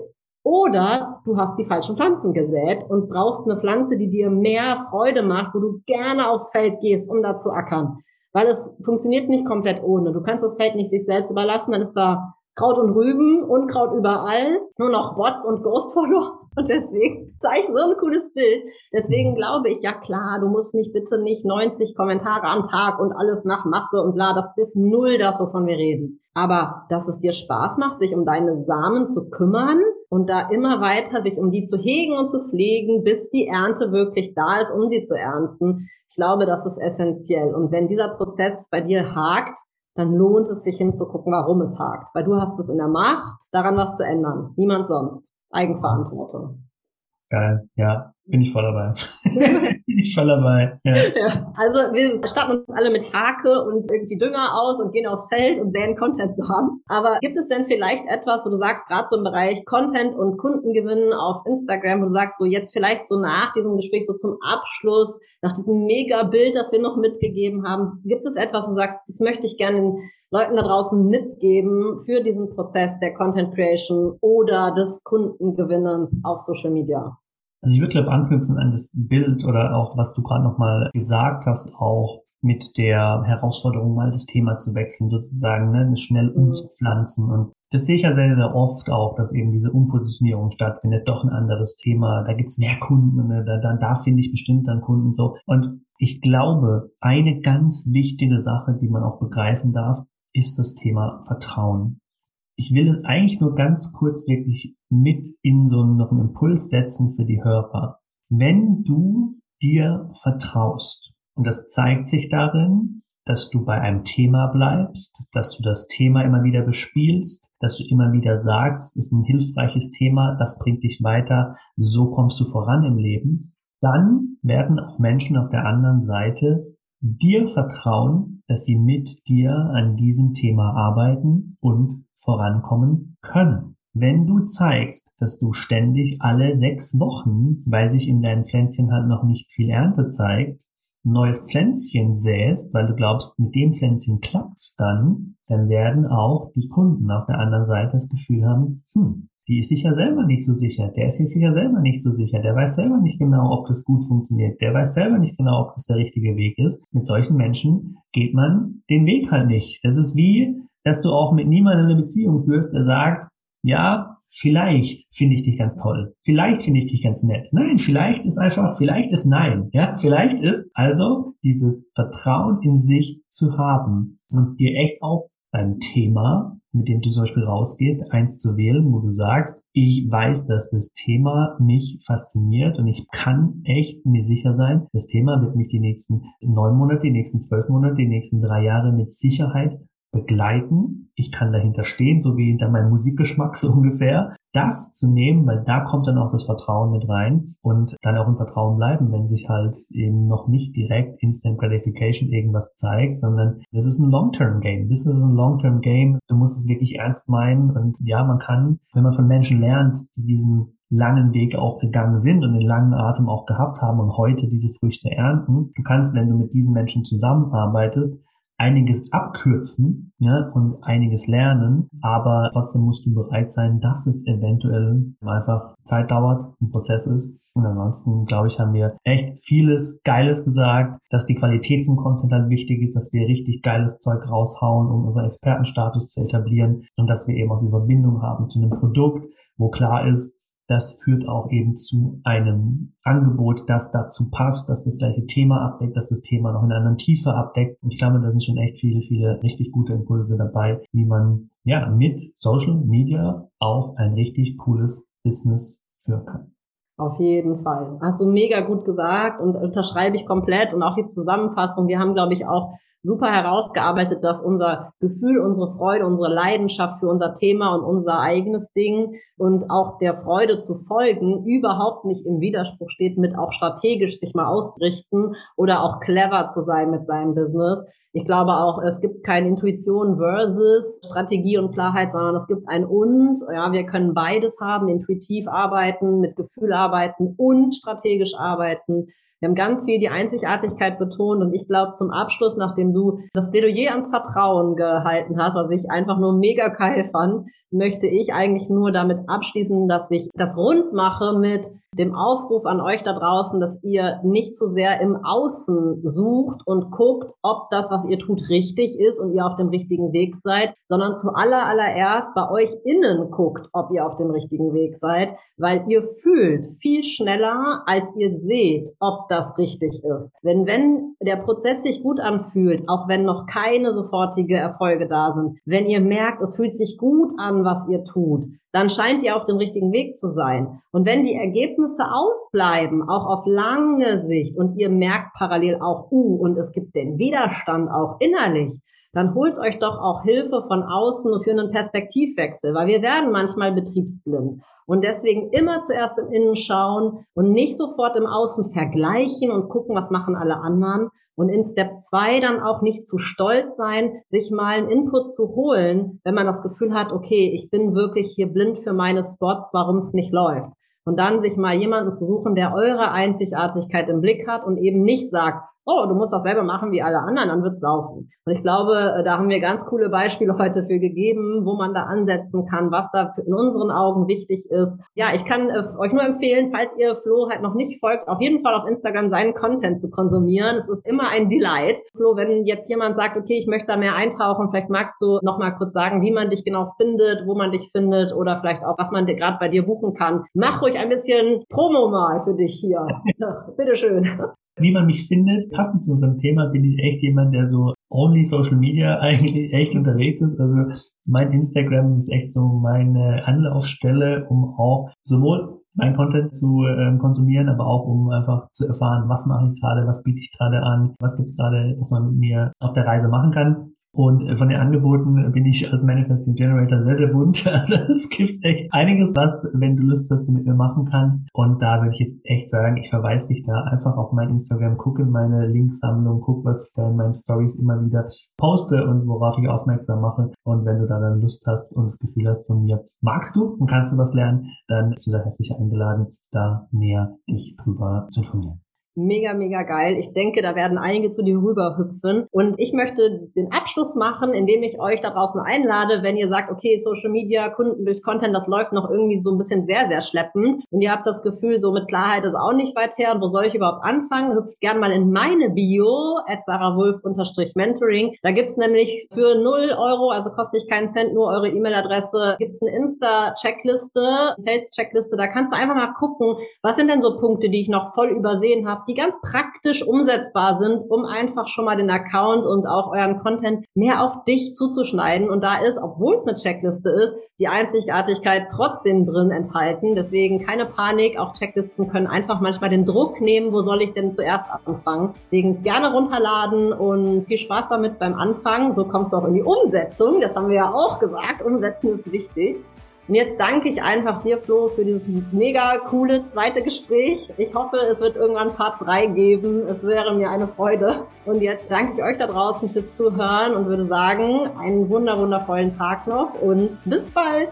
oder du hast die falschen Pflanzen gesät und brauchst eine Pflanze, die dir mehr Freude macht, wo du gerne aufs Feld gehst, um da zu ackern. Weil es funktioniert nicht komplett ohne. Du kannst das Feld nicht sich selbst überlassen, dann ist da Kraut und Rüben, Unkraut überall, nur noch Bots und Ghost-Follower. Und deswegen zeige ich so ein cooles Bild. Deswegen glaube ich, ja klar, du musst nicht bitte nicht 90 Kommentare am Tag und alles nach Masse und bla, das ist null das, wovon wir reden. Aber dass es dir Spaß macht, sich um deine Samen zu kümmern und da immer weiter sich um die zu hegen und zu pflegen, bis die Ernte wirklich da ist, um sie zu ernten. Ich glaube, das ist essentiell. Und wenn dieser Prozess bei dir hakt, dann lohnt es sich hinzugucken, warum es hakt. Weil du hast es in der Macht, daran was zu ändern. Niemand sonst. Eigenverantwortung. Geil, ja, bin ich voll dabei. bin ich voll dabei. Ja. ja. Also wir starten uns alle mit Hake und irgendwie Dünger aus und gehen aufs Feld und säen Content zu haben. Aber gibt es denn vielleicht etwas, wo du sagst, gerade so im Bereich Content und Kundengewinnen auf Instagram, wo du sagst, so jetzt vielleicht so nach diesem Gespräch, so zum Abschluss, nach diesem Mega-Bild, das wir noch mitgegeben haben, gibt es etwas, wo du sagst, das möchte ich gerne Leuten da draußen mitgeben für diesen Prozess der Content Creation oder des Kundengewinnens auf Social Media? Also ich würde glaube anknüpfen an das Bild oder auch was du gerade nochmal gesagt hast, auch mit der Herausforderung mal das Thema zu wechseln, sozusagen, ne, schnell mhm. umzupflanzen. Und das sehe ich ja sehr, sehr oft auch, dass eben diese Umpositionierung stattfindet, doch ein anderes Thema, da gibt's mehr Kunden, ne, da, da, da finde ich bestimmt dann Kunden so. Und ich glaube, eine ganz wichtige Sache, die man auch begreifen darf, ist das Thema Vertrauen. Ich will es eigentlich nur ganz kurz wirklich mit in so noch einen Impuls setzen für die Hörer. Wenn du dir vertraust, und das zeigt sich darin, dass du bei einem Thema bleibst, dass du das Thema immer wieder bespielst, dass du immer wieder sagst, es ist ein hilfreiches Thema, das bringt dich weiter, so kommst du voran im Leben, dann werden auch Menschen auf der anderen Seite dir vertrauen, dass sie mit dir an diesem Thema arbeiten und vorankommen können. Wenn du zeigst, dass du ständig alle sechs Wochen, weil sich in deinem Pflänzchen halt noch nicht viel Ernte zeigt, neues Pflänzchen säst, weil du glaubst, mit dem Pflänzchen klappt's dann, dann werden auch die Kunden auf der anderen Seite das Gefühl haben, hm, die ist sich ja selber nicht so sicher, der ist sich ja selber nicht so sicher, der weiß selber nicht genau, ob das gut funktioniert, der weiß selber nicht genau, ob das der richtige Weg ist. Mit solchen Menschen geht man den Weg halt nicht. Das ist wie, dass du auch mit niemandem eine Beziehung führst, der sagt, ja, vielleicht finde ich dich ganz toll. Vielleicht finde ich dich ganz nett. Nein, vielleicht ist einfach, vielleicht ist nein. Ja, vielleicht ist also dieses Vertrauen in sich zu haben und dir echt auch beim Thema, mit dem du zum Beispiel rausgehst, eins zu wählen, wo du sagst, ich weiß, dass das Thema mich fasziniert und ich kann echt mir sicher sein, das Thema wird mich die nächsten neun Monate, die nächsten zwölf Monate, die nächsten drei Jahre mit Sicherheit begleiten. Ich kann dahinter stehen, so wie hinter meinem Musikgeschmack so ungefähr. Das zu nehmen, weil da kommt dann auch das Vertrauen mit rein und dann auch im Vertrauen bleiben, wenn sich halt eben noch nicht direkt Instant Gratification irgendwas zeigt, sondern das ist ein Long-Term-Game. Das ist ein Long-Term-Game. Du musst es wirklich ernst meinen und ja, man kann, wenn man von Menschen lernt, die diesen langen Weg auch gegangen sind und den langen Atem auch gehabt haben und heute diese Früchte ernten. Du kannst, wenn du mit diesen Menschen zusammenarbeitest, einiges abkürzen ja, und einiges lernen, aber trotzdem musst du bereit sein, dass es eventuell einfach Zeit dauert, ein Prozess ist. Und ansonsten, glaube ich, haben wir echt vieles Geiles gesagt, dass die Qualität vom Content halt wichtig ist, dass wir richtig geiles Zeug raushauen, um unseren Expertenstatus zu etablieren und dass wir eben auch die Verbindung haben zu einem Produkt, wo klar ist, das führt auch eben zu einem Angebot, das dazu passt, dass das gleiche Thema abdeckt, dass das Thema noch in einer anderen Tiefe abdeckt. Und ich glaube, da sind schon echt viele, viele richtig gute Impulse dabei, wie man ja mit Social Media auch ein richtig cooles Business führen kann. Auf jeden Fall. Hast du mega gut gesagt und unterschreibe ich komplett und auch die Zusammenfassung. Wir haben, glaube ich, auch super herausgearbeitet, dass unser Gefühl, unsere Freude, unsere Leidenschaft für unser Thema und unser eigenes Ding und auch der Freude zu folgen überhaupt nicht im Widerspruch steht mit auch strategisch sich mal auszurichten oder auch clever zu sein mit seinem Business. Ich glaube auch, es gibt keine Intuition versus Strategie und Klarheit, sondern es gibt ein und. Ja, wir können beides haben, intuitiv arbeiten, mit Gefühl arbeiten und strategisch arbeiten. Wir haben ganz viel die Einzigartigkeit betont und ich glaube zum Abschluss, nachdem du das Plädoyer ans Vertrauen gehalten hast, was ich einfach nur mega geil fand, möchte ich eigentlich nur damit abschließen, dass ich das rund mache mit dem Aufruf an euch da draußen, dass ihr nicht zu so sehr im Außen sucht und guckt, ob das, was ihr tut, richtig ist und ihr auf dem richtigen Weg seid, sondern zu aller, bei euch innen guckt, ob ihr auf dem richtigen Weg seid, weil ihr fühlt viel schneller, als ihr seht, ob das richtig ist. Wenn, wenn der Prozess sich gut anfühlt, auch wenn noch keine sofortige Erfolge da sind, wenn ihr merkt, es fühlt sich gut an, was ihr tut, dann scheint ihr auf dem richtigen Weg zu sein. Und wenn die Ergebnisse ausbleiben, auch auf lange Sicht, und ihr merkt parallel auch, uh, und es gibt den Widerstand auch innerlich, dann holt euch doch auch Hilfe von außen für einen Perspektivwechsel, weil wir werden manchmal betriebsblind. Und deswegen immer zuerst im Innen schauen und nicht sofort im Außen vergleichen und gucken, was machen alle anderen, und in Step 2 dann auch nicht zu stolz sein, sich mal einen Input zu holen, wenn man das Gefühl hat, okay, ich bin wirklich hier blind für meine Spots, warum es nicht läuft. Und dann sich mal jemanden zu suchen, der eure Einzigartigkeit im Blick hat und eben nicht sagt, oh, du musst das selber machen wie alle anderen, dann wird's laufen. Und ich glaube, äh, da haben wir ganz coole Beispiele heute für gegeben, wo man da ansetzen kann, was da in unseren Augen wichtig ist. Ja, ich kann äh, euch nur empfehlen, falls ihr Flo halt noch nicht folgt, auf jeden Fall auf Instagram seinen Content zu konsumieren. Es ist immer ein Delight. Flo, wenn jetzt jemand sagt, okay, ich möchte da mehr eintauchen, vielleicht magst du noch mal kurz sagen, wie man dich genau findet, wo man dich findet oder vielleicht auch, was man gerade bei dir buchen kann. Mach ruhig ein bisschen Promo mal für dich hier. Bitteschön. Wie man mich findet, passend zu unserem Thema, bin ich echt jemand, der so only Social Media eigentlich echt unterwegs ist. Also mein Instagram ist echt so meine Anlaufstelle, um auch sowohl mein Content zu äh, konsumieren, aber auch um einfach zu erfahren, was mache ich gerade, was biete ich gerade an, was gibt es gerade, was man mit mir auf der Reise machen kann. Und äh, von den Angeboten bin ich als Manifesting Generator sehr, sehr bunt. Also es gibt echt einiges, was, wenn du Lust hast, du mit mir machen kannst. Und da würde ich jetzt echt sagen, ich verweise dich da einfach auf mein Instagram, guck in meine Linksammlung, guck, was ich da in meinen Stories immer wieder poste und worauf ich aufmerksam mache. Und wenn du da dann Lust hast und das Gefühl hast von mir, magst du und kannst du was lernen, dann bist du da herzlich eingeladen, da näher dich drüber zu informieren. Mega, mega geil. Ich denke, da werden einige zu dir rüberhüpfen. Und ich möchte den Abschluss machen, indem ich euch da draußen einlade, wenn ihr sagt, okay, Social Media, Kunden durch Content, das läuft noch irgendwie so ein bisschen sehr, sehr schleppend. Und ihr habt das Gefühl, so mit Klarheit ist auch nicht weit her. Und wo soll ich überhaupt anfangen? Hüpft gern mal in meine Bio, at sarawulf-mentoring. Da gibt's nämlich für 0 Euro, also kostet ich keinen Cent, nur eure E-Mail-Adresse, gibt's eine Insta-Checkliste, Sales-Checkliste. Da kannst du einfach mal gucken, was sind denn so Punkte, die ich noch voll übersehen habe, die ganz praktisch umsetzbar sind, um einfach schon mal den Account und auch euren Content mehr auf dich zuzuschneiden. Und da ist, obwohl es eine Checkliste ist, die Einzigartigkeit trotzdem drin enthalten. Deswegen keine Panik. Auch Checklisten können einfach manchmal den Druck nehmen, wo soll ich denn zuerst anfangen. Deswegen gerne runterladen und viel Spaß damit beim Anfang. So kommst du auch in die Umsetzung. Das haben wir ja auch gesagt. Umsetzen ist wichtig. Und jetzt danke ich einfach dir, Flo, für dieses mega coole zweite Gespräch. Ich hoffe, es wird irgendwann Part 3 geben. Es wäre mir eine Freude. Und jetzt danke ich euch da draußen fürs Zuhören und würde sagen, einen wunder wundervollen Tag noch und bis bald.